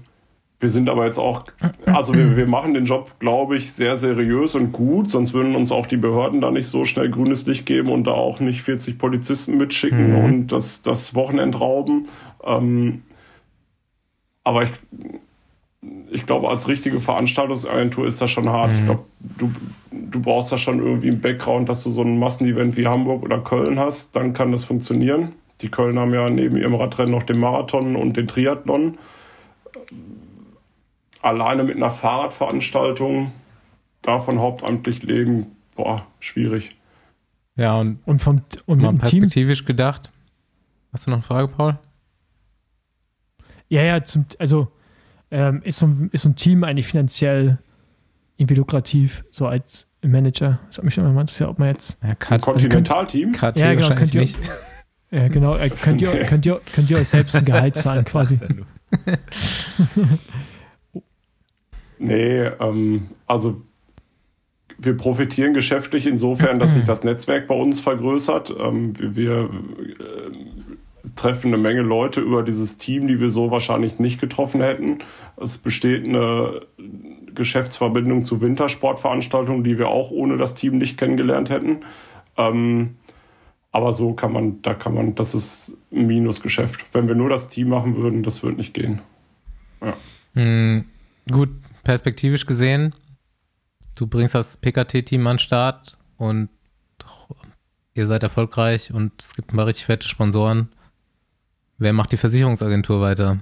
wir sind aber jetzt auch, also wir, wir machen den Job, glaube ich, sehr seriös und gut, sonst würden uns auch die Behörden da nicht so schnell grünes Licht geben und da auch nicht 40 Polizisten mitschicken Mhm. und das, das Wochenend rauben. Ähm, aber ich, ich glaube, als richtige Veranstaltungsagentur ist das schon hart. Ich glaube, du, du brauchst da schon irgendwie einen Background, dass du so ein Massenevent wie Hamburg oder Köln hast, dann kann das funktionieren. Die Köln haben ja neben ihrem Radrennen noch den Marathon und den Triathlon. Alleine mit einer Fahrradveranstaltung davon hauptamtlich leben, boah, schwierig. Ja, und Und, vom, und mal dem Team. perspektivisch gedacht. Hast du noch eine Frage, Paul? Ja, ja, zum, also ähm, ist, so, ein- ist so ein Team eigentlich finanziell irgendwie lukrativ, so als Manager? Das hat mich schon immer interessiert, ob man jetzt. Ja, Ein Cut, Kontinentalteam? Cut Ja, genau, könnt ihr- nicht. Ja, genau, äh, könnt, ihr, könnt, ihr, könnt ihr euch selbst ein Gehalt zahlen quasi. Nee, ähm, also wir profitieren geschäftlich insofern, dass sich das Netzwerk bei uns vergrößert. Ähm, wir wir äh, treffen eine Menge Leute über dieses Team, die wir so wahrscheinlich nicht getroffen hätten. Es besteht eine Geschäftsverbindung zu Wintersportveranstaltungen, die wir auch ohne das Team nicht kennengelernt hätten. Ähm, aber so kann man, da kann man, das ist ein Minusgeschäft. Wenn wir nur das Team machen würden, das würde nicht gehen. Hm, gut, perspektivisch gesehen, du bringst das PKT-Team an den Start und ihr seid erfolgreich und es gibt paar richtig fette Sponsoren. Wer macht die Versicherungsagentur weiter?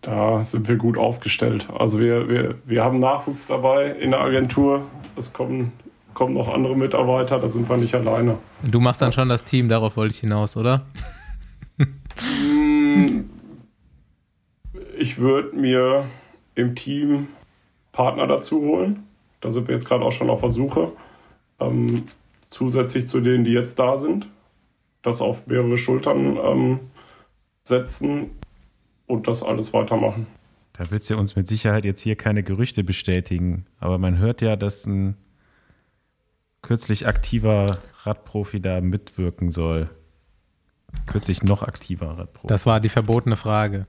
Da sind wir gut aufgestellt. Also wir, wir, wir haben Nachwuchs dabei in der Agentur. Es kommen, kommen noch andere Mitarbeiter, da sind wir nicht alleine. Du machst dann schon das Team, darauf wollte ich hinaus, oder? Ich würde mir im Team Partner dazu holen. Da sind wir jetzt gerade auch schon auf der Suche. Ähm, zusätzlich zu denen, die jetzt da sind. Das auf mehrere Schultern ähm, setzen und das alles weitermachen. Da willst du uns mit Sicherheit jetzt hier keine Gerüchte bestätigen, aber man hört ja, dass ein kürzlich aktiver Radprofi da mitwirken soll. Kürzlich noch aktiver Radprofi. Das war die verbotene Frage.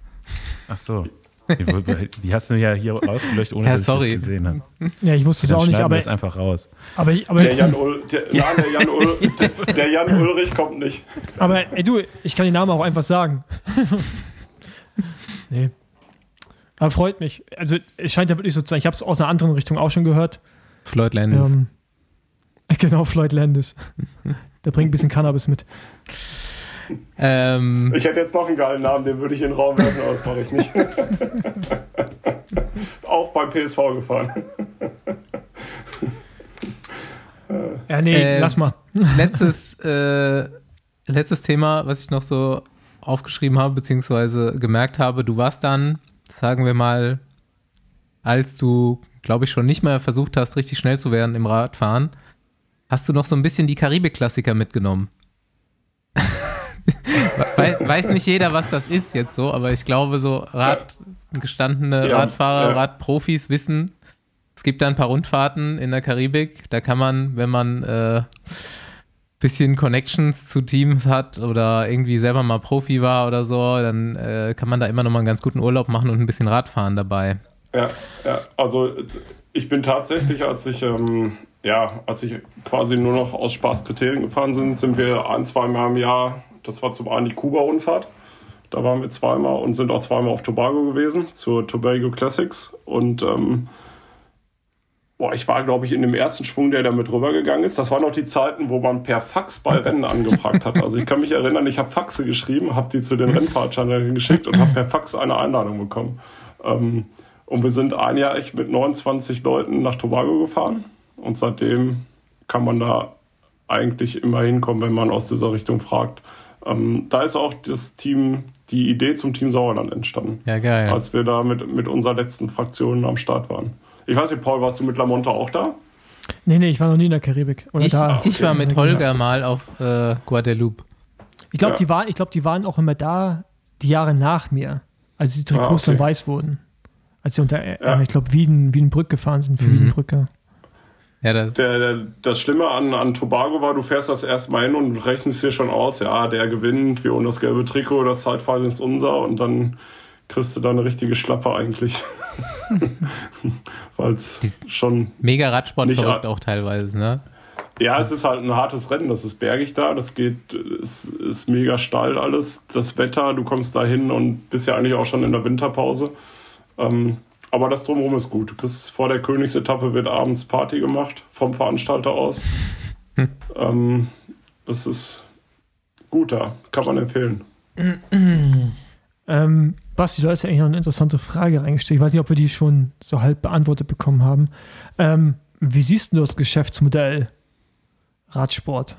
Ach so. Die, hast du ja hier ausgelöscht, ohne Ja, dass sorry. ich das gesehen habe. Ja, ich wusste es auch nicht, aber, das einfach raus. aber, ich- aber, Der Jan, Ul der, nein, der, Jan Ul der, der Jan Ulrich kommt nicht. aber ey, du, ich kann den Namen auch einfach sagen. nee. Aber freut mich. Also es scheint ja wirklich so zu sein. Ich habe es aus einer anderen Richtung auch schon gehört. Floyd Landis. Ähm, genau, Floyd Landis. Der bringt ein bisschen Cannabis mit. Ähm, Ich hätte jetzt noch einen geilen Namen, den würde ich in den Raum werfen, aber das mache ich nicht. Auch beim PSV gefahren. Ja, nee, Ähm, lass mal. letztes, äh, letztes Thema, was ich noch so aufgeschrieben habe, beziehungsweise gemerkt habe, du warst dann, sagen wir mal, als du, glaube ich, schon nicht mehr versucht hast, richtig schnell zu werden im Radfahren, hast du noch so ein bisschen die Karibik-Klassiker mitgenommen. We weiß nicht jeder, was das ist jetzt so, aber ich glaube, so Rad, gestandene Ja, Radfahrer, ja. Radprofis wissen, es gibt da ein paar Rundfahrten in der Karibik, da kann man, wenn man äh, bisschen Connections zu Teams hat oder irgendwie selber mal Profi war oder so, dann äh, kann man da immer noch mal einen ganz guten Urlaub machen und ein bisschen Radfahren dabei. Ja, ja, also ich bin tatsächlich, als ich, ähm, ja, als ich quasi nur noch aus Spaßkriterien gefahren sind, sind wir ein, zweimal im Jahr, das war zum einen die Kuba-Rundfahrt, da waren wir zweimal und sind auch zweimal auf Tobago gewesen, zur Tobago Classics und ähm, Boah, ich war, glaube ich, in dem ersten Schwung, der da mit rübergegangen ist. Das waren noch die Zeiten, wo man per Fax bei Rennen angefragt hat. Also ich kann mich erinnern, ich habe Faxe geschrieben, habe die zu den Rennfahrtschaneln geschickt und habe per Fax eine Einladung bekommen. Ähm, und wir sind ein Jahr echt mit 29 Leuten nach Tobago gefahren. Und seitdem kann man da eigentlich immer hinkommen, wenn man aus dieser Richtung fragt. Ähm, da ist auch das Team, die Idee zum Team Sauerland entstanden Ja, geil. als wir da mit, mit unserer letzten Fraktion am Start waren. Ich weiß nicht, Paul, warst du mit Lamonta auch da? Nee, nee, ich war noch nie in der Karibik. Oder ich, da. ich war mit Holger mal auf äh, Guadeloupe. Ich glaube, Ja. die, waren- ich glaub, die waren auch immer da, die Jahre nach mir, als die Trikots Ah, okay. dann weiß wurden. Als sie unter, äh, Ja. ich glaube, Wieden, Wiedenbrück gefahren sind für Mhm. Wiedenbrücker. Ja, das, Der, der, das Schlimme an, an Tobago war, du fährst das erstmal hin und rechnest dir schon aus, ja, der gewinnt, wir holen das gelbe Trikot, das Zeitfahren ist unser und dann kriegst du da eine richtige Schlappe eigentlich. Weil es schon mega Radsport verrückt auch teilweise, ne? Ja, es ist halt ein hartes Rennen. Das ist bergig da. Das geht, es ist mega steil alles. Das Wetter, du kommst da hin und bist ja eigentlich auch schon in der Winterpause. Ähm, aber das drumherum ist gut. Kriegst vor der Königsetappe wird abends Party gemacht vom Veranstalter aus. ähm, das ist gut da. Kann man empfehlen. Ähm, Basti, du hast ja eigentlich noch eine interessante Frage reingestellt. Ich weiß nicht, ob wir die schon so halb beantwortet bekommen haben. Ähm, wie siehst du das Geschäftsmodell Radsport?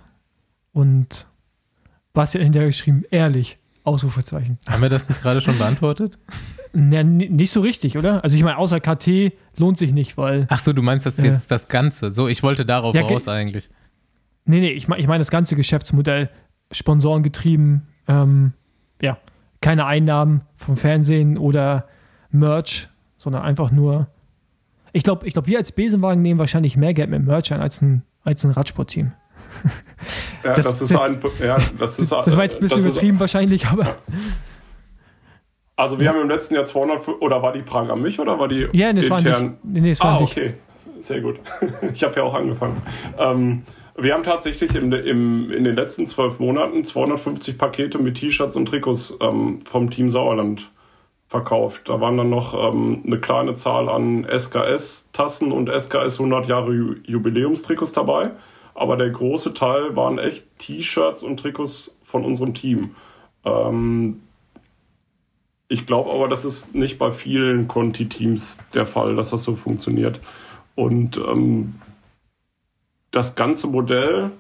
Und Basti hat hinterher geschrieben, ehrlich, Ausrufezeichen. Haben wir das nicht gerade schon beantwortet? Na, nicht so richtig, oder? Also ich meine, außer KT lohnt sich nicht, weil. Ach so, du meinst das Ja. jetzt das Ganze. So, ich wollte darauf Ja, raus eigentlich. Nee, nee, ich meine ich mein das ganze Geschäftsmodell, Sponsoren getrieben, ähm, ja, keine Einnahmen vom Fernsehen oder Merch, sondern einfach nur. Ich glaube, ich glaub, wir als Besenwagen nehmen wahrscheinlich mehr Geld mit Merch ein als ein, als ein Radsportteam. Ja, Das- das, ist ein, ja, das ist Das war jetzt ein bisschen das ist- übertrieben wahrscheinlich, aber Also wir haben im letzten Jahr 200, oder war die Frage an mich oder war die ja, nee, es war intern? nicht. Nee, es war ah, okay. Sehr gut. Ich habe ja auch angefangen. Ähm, wir haben tatsächlich im, im, in den letzten zwölf Monaten 250 Pakete mit T-Shirts und Trikots ähm, vom Team Sauerland verkauft. Da waren dann noch ähm, eine kleine Zahl an SKS-Tassen und SKS 100 Jahre Ju Jubiläumstrikots dabei. Aber der große Teil waren echt T-Shirts und Trikots von unserem Team. Ähm, ich glaube aber, das ist nicht bei vielen Conti-Teams der Fall, dass das so funktioniert. Und ähm, das ganze Modell,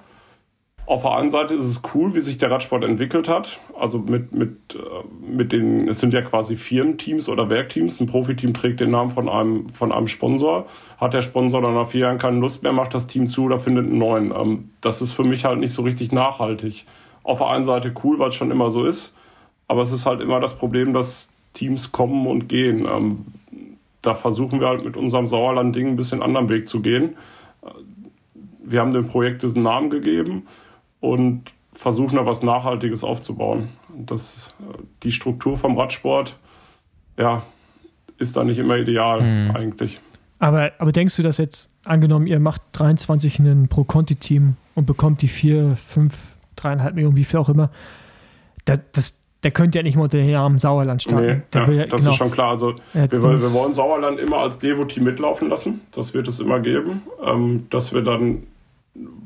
auf der einen Seite ist es cool, wie sich der Radsport entwickelt hat. Also mit, mit, äh, mit den, es sind ja quasi Firmenteams oder Werkteams. Ein Profiteam trägt den Namen von einem, von einem Sponsor. Hat der Sponsor dann nach vier Jahren keine Lust mehr, macht das Team zu oder findet einen neuen. Ähm, das ist für mich halt nicht so richtig nachhaltig. Auf der einen Seite cool, weil es schon immer so ist. Aber es ist halt immer das Problem, dass Teams kommen und gehen. Ähm, da versuchen wir halt mit unserem Sauerland-Ding ein bisschen anderen Weg zu gehen. Äh, Wir haben dem Projekt diesen Namen gegeben und versuchen da was Nachhaltiges aufzubauen. Und Das, äh, die Struktur vom Radsport, ja, ist da nicht immer ideal eigentlich. Aber, aber denkst du, dass jetzt, angenommen, ihr macht 23 in ein Pro-Conti-Team und bekommt die 4, 5, 3,5 Millionen, wie viel auch immer, da, das, der könnte ja nicht mal unter den Namen Sauerland starten. Nee, Der ja, will ja- das genau. ist schon klar. Also wir, das- wir wollen Sauerland immer als Devo-Team mitlaufen lassen. Das wird es immer geben. Ähm, dass wir dann,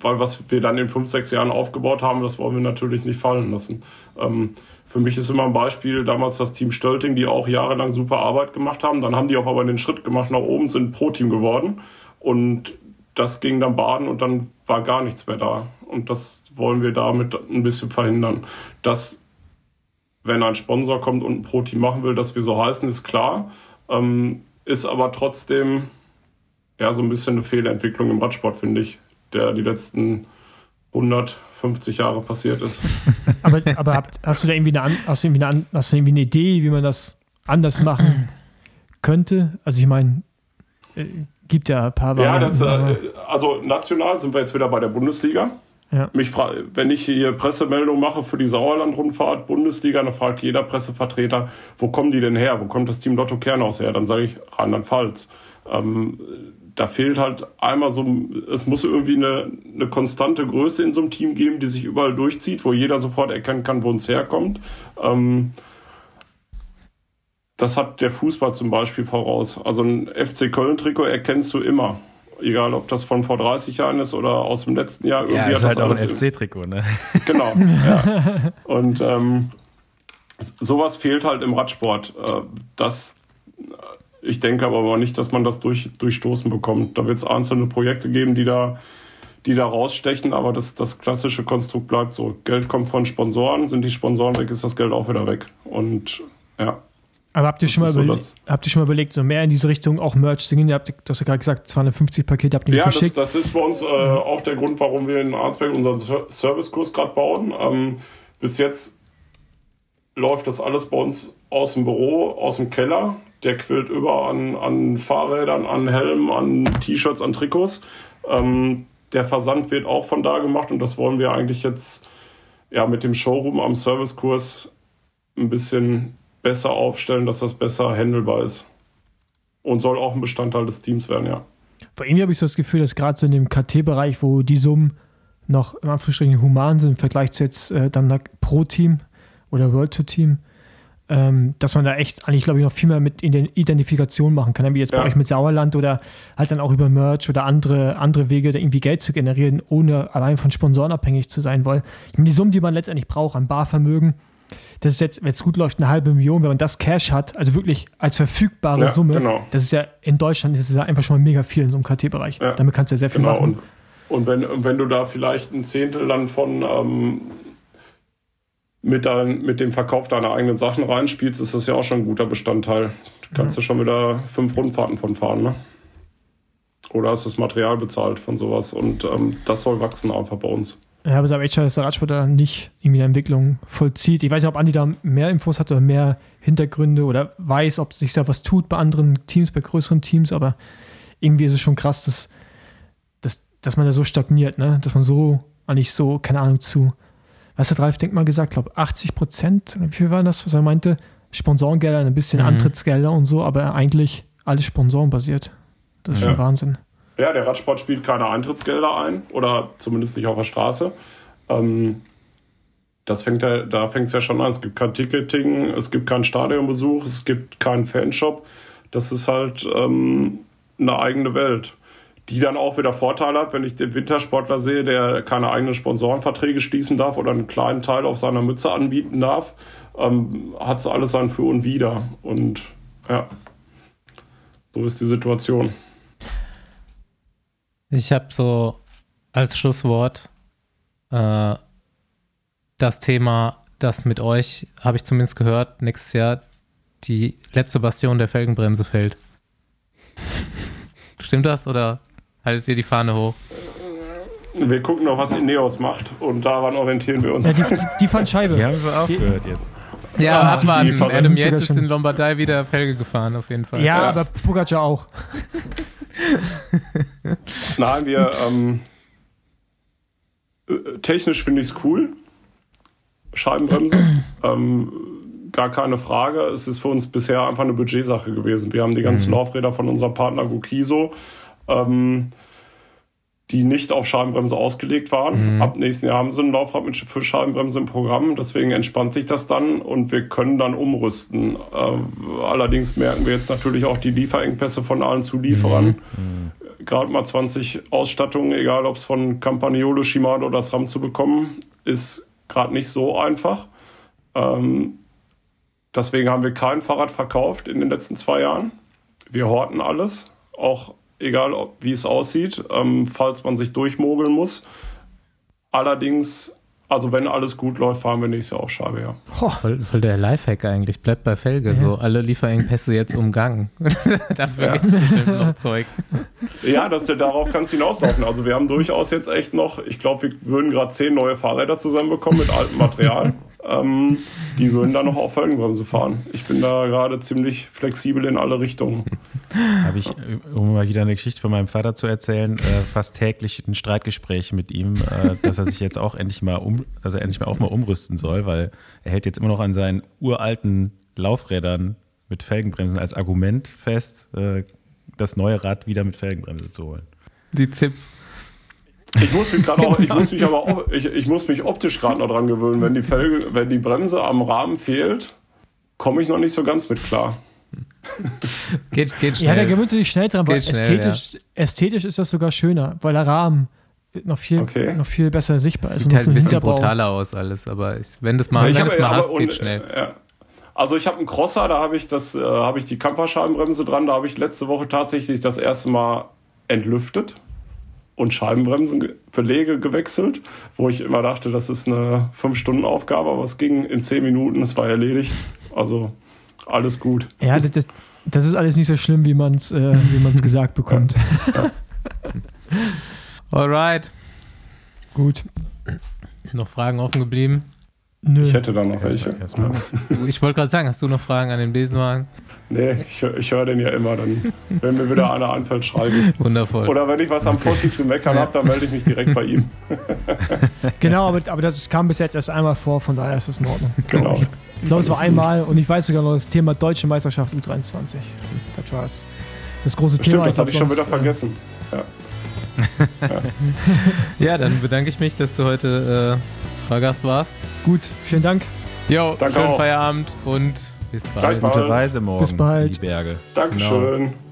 weil was wir dann in fünf, sechs Jahren aufgebaut haben, das wollen wir natürlich nicht fallen lassen. Ähm, für mich ist immer ein Beispiel damals das Team Stölting, die auch jahrelang super Arbeit gemacht haben. Dann haben die auch aber den Schritt gemacht nach oben, sind Pro-Team geworden. Und das ging dann baden und dann war gar nichts mehr da. Und das wollen wir damit ein bisschen verhindern. Dass wenn ein Sponsor kommt und ein Pro-Team machen will, dass wir so heißen, ist klar. Ähm, ist aber trotzdem ja so ein bisschen eine Fehlentwicklung im Radsport, finde ich, der die letzten 150 Jahre passiert ist. Aber, aber habt, hast du da irgendwie eine, hast du irgendwie eine, hast du irgendwie eine Idee, wie man das anders machen könnte? Also ich meine, äh, gibt ja ein paar Ja, Varianten, das, aber- äh, also national sind wir jetzt wieder bei der Bundesliga. Ja. Mich wenn ich hier Pressemeldung mache für die Sauerland-Rundfahrt, Bundesliga, dann fragt jeder Pressevertreter, wo kommen die denn her? Wo kommt das Team Lotto Kernhaus her? Dann sage ich Rheinland-Pfalz. Ähm, da fehlt halt einmal so, es muss irgendwie eine, eine konstante Größe in so einem Team geben, die sich überall durchzieht, wo jeder sofort erkennen kann, wo es herkommt. Ähm, das hat der Fußball zum Beispiel voraus. Also ein FC Köln-Trikot erkennst du immer. Egal, ob das von vor 30 Jahren ist oder aus dem letzten Jahr. Ja, hat ist halt auch ein FC-Trikot, ne? Genau. ja. Und ähm, sowas fehlt halt im Radsport. Äh, das, ich denke aber nicht, dass man das durch, durchstoßen bekommt. Da wird es einzelne Projekte geben, die da, die da rausstechen, aber das, das klassische Konstrukt bleibt so. Geld kommt von Sponsoren, sind die Sponsoren weg, ist das Geld auch wieder weg. Und ja. Aber habt ihr, schon mal so habt ihr schon mal überlegt, so mehr in diese Richtung auch Merch zu gehen? Ihr habt, du hast ja gerade gesagt, 250 Pakete habt ihr mir Ja, das, verschickt. das ist bei uns äh, auch der Grund, warum wir in Arnsberg unseren Ser- Servicekurs gerade bauen. Ähm, bis jetzt läuft das alles bei uns aus dem Büro, aus dem Keller. Der quillt über an, an Fahrrädern, an Helmen, an T-Shirts, an Trikots. Ähm, der Versand wird auch von da gemacht und das wollen wir eigentlich jetzt ja, mit dem Showroom am Servicekurs ein bisschen besser aufstellen, dass das besser handelbar ist. Und soll auch ein Bestandteil des Teams werden, ja. Bei irgendwie habe ich so das Gefühl, dass gerade so in dem KT-Bereich, wo die Summen noch im Anführungsstrichen human sind im Vergleich zu jetzt äh, dann Pro-Team oder World Tour Team, ähm, dass man da echt eigentlich, glaube ich, noch viel mehr mit Identifikation machen kann, wie jetzt ja. bei euch mit Sauerland oder halt dann auch über Merch oder andere, andere Wege, da irgendwie Geld zu generieren, ohne allein von Sponsoren abhängig zu sein, weil ich meine, die Summen, die man letztendlich braucht an Barvermögen, das ist jetzt, wenn es gut läuft, eine halbe Million, wenn man das Cash hat, also wirklich als verfügbare ja, Summe, genau. das ist ja in Deutschland ist es ja einfach schon mal mega viel in so einem KT-Bereich. Ja. Damit kannst du ja sehr viel genau. machen. Und, und wenn, wenn du da vielleicht ein Zehntel dann von ähm, mit, dein, mit dem Verkauf deiner eigenen Sachen reinspielst, ist das ja auch schon ein guter Bestandteil. Da kannst du schon wieder fünf Rundfahrten von fahren, ne? Oder hast das Material bezahlt von sowas und ähm, das soll wachsen einfach bei uns. Ja, aber es ist aber echt schade, dass der Radsport da nicht irgendwie eine Entwicklung vollzieht. Ich weiß nicht, ob Andi da mehr Infos hat oder mehr Hintergründe oder weiß, ob sich da was tut bei anderen Teams, bei größeren Teams, aber irgendwie ist es schon krass, dass, dass, dass man da so stagniert, ne? Dass man so eigentlich so, keine Ahnung, zu was hat Ralf Denkmal gesagt? Ich glaube 80 Prozent, wie viel war das, was er meinte? Sponsorengelder, ein bisschen mhm. Antrittsgelder und so, aber eigentlich alles sponsorenbasiert. Das ist ja. schon Wahnsinn. Ja, der Radsport spielt keine Eintrittsgelder ein oder zumindest nicht auf der Straße. Ähm, das fängt ja, da fängt es ja schon an. Es gibt kein Ticketing, es gibt keinen Stadionbesuch, es gibt keinen Fanshop. Das ist halt ähm, eine eigene Welt die dann auch wieder Vorteile hat, wenn ich den Wintersportler sehe, der keine eigenen Sponsorenverträge schließen darf oder einen kleinen Teil auf seiner Mütze anbieten darf, ähm, hat es alles sein Für und Wider. Und ja, so ist die Situation. Ich habe so als Schlusswort äh, das Thema, das mit euch, habe ich zumindest gehört, nächstes Jahr die letzte Bastion der Felgenbremse fällt. Stimmt das oder Haltet ihr die Fahne hoch. Wir gucken noch, was Ineos macht und daran orientieren wir uns. Ja, die, die, die Fahnenscheibe. Die haben sie aufgehört jetzt. Ja, abwarten. Die, die Adam Yates ist in Lombardei wieder Felge gefahren, auf jeden Fall. Ja, ja. aber Pogacar auch. Nein, wir ähm, äh, technisch finde ich es cool. Scheibenbremse. ähm, gar keine Frage. Es ist für uns bisher einfach eine Budgetsache gewesen. Wir haben die ganzen mhm. Laufräder von unserem Partner Gukiso ähm, die nicht auf Scheibenbremse ausgelegt waren. Mhm. Ab nächsten Jahr haben sie ein Laufrad mit für Scheibenbremse im Programm, deswegen entspannt sich das dann und wir können dann umrüsten. Äh, allerdings merken wir jetzt natürlich auch die Lieferengpässe von allen Zulieferern. Mhm. mhm. Gerade mal 20 Ausstattungen, egal ob es von Campagnolo, Shimano oder SRAM zu bekommen, ist gerade nicht so einfach. Ähm, deswegen haben wir kein Fahrrad verkauft in den letzten zwei Jahren. Wir horten alles, auch egal ob, wie es aussieht, ähm, falls man sich durchmogeln muss. Allerdings, also wenn alles gut läuft, fahren wir nächstes Jahr auch Scheibe, ja. Oh, voll, voll, der Lifehack eigentlich, bleibt bei Felge, ja. so alle Lieferengpässe jetzt umgangen. Dafür ja. gibt es bestimmt noch Zeug. Ja, das, darauf kann es hinauslaufen. Also wir haben durchaus jetzt echt noch, ich glaube, wir würden gerade zehn neue Fahrräder zusammenbekommen mit altem Material ähm, die würden dann noch auf Felgenbremse fahren. Ich bin da gerade ziemlich flexibel in alle Richtungen. Habe ich, um mal wieder eine Geschichte von meinem Vater zu erzählen, äh, fast täglich ein Streitgespräch mit ihm, äh, dass er sich jetzt auch endlich mal um, dass er endlich mal auch mal umrüsten soll, weil er hält jetzt immer noch an seinen uralten Laufrädern mit Felgenbremsen als Argument fest, äh, das neue Rad wieder mit Felgenbremse zu holen. Die Zips. Ich muss mich gerade auch, ich muss mich aber ich, ich muss mich optisch gerade noch dran gewöhnen. Wenn die Felge, wenn die Bremse am Rahmen fehlt, komme ich noch nicht so ganz mit klar. geht, geht schnell. Ja, da gewöhnst du dich schnell dran, weil schnell, ästhetisch, ja. ästhetisch ist das sogar schöner, weil der Rahmen noch viel, okay. noch viel besser sichtbar ist. Sieht halt ein bisschen brutaler aus alles, aber ich, wenn du es mal, wenn mal hast, geht schnell. Ja. Also ich habe einen Crosser, da habe ich das, äh, habe ich die Camperscheibenbremse dran, da habe ich letzte Woche tatsächlich das erste Mal entlüftet und Scheibenbremsenbeläge gewechselt, wo ich immer dachte, das ist eine 5-Stunden-Aufgabe, aber es ging in 10 Minuten, es war erledigt. Also alles gut. Ja, das, das ist alles nicht so schlimm, wie man es äh, gesagt bekommt. Ja. Alright. Gut. Noch Fragen offen geblieben? Nö. Ich hätte da noch welche. Erstmal Ich wollte gerade sagen, hast du noch Fragen an den Besenwagen? Nee, ich, ich höre den ja immer. Dann, wenn mir wieder einer einfällt, schreibe ich. Wundervoll. Oder wenn ich was am Fossi zu meckern habe, dann melde ich mich direkt bei ihm. Genau, aber, aber das kam bis jetzt erst einmal vor, von daher ist das in Ordnung. Genau. Ich glaube, es war einmal und ich weiß sogar noch das Thema Deutsche Meisterschaft U23. Das war das, das große Stimmt, Thema. das hatte ich schon wieder äh, vergessen. Ja. Ja, dann bedanke ich mich, dass du heute äh, Fahrgast warst. Gut, vielen Dank. Jo, Danke schönen auch. Feierabend und bis bald. Gute Reise morgen Bis bald. in die Berge. Dankeschön.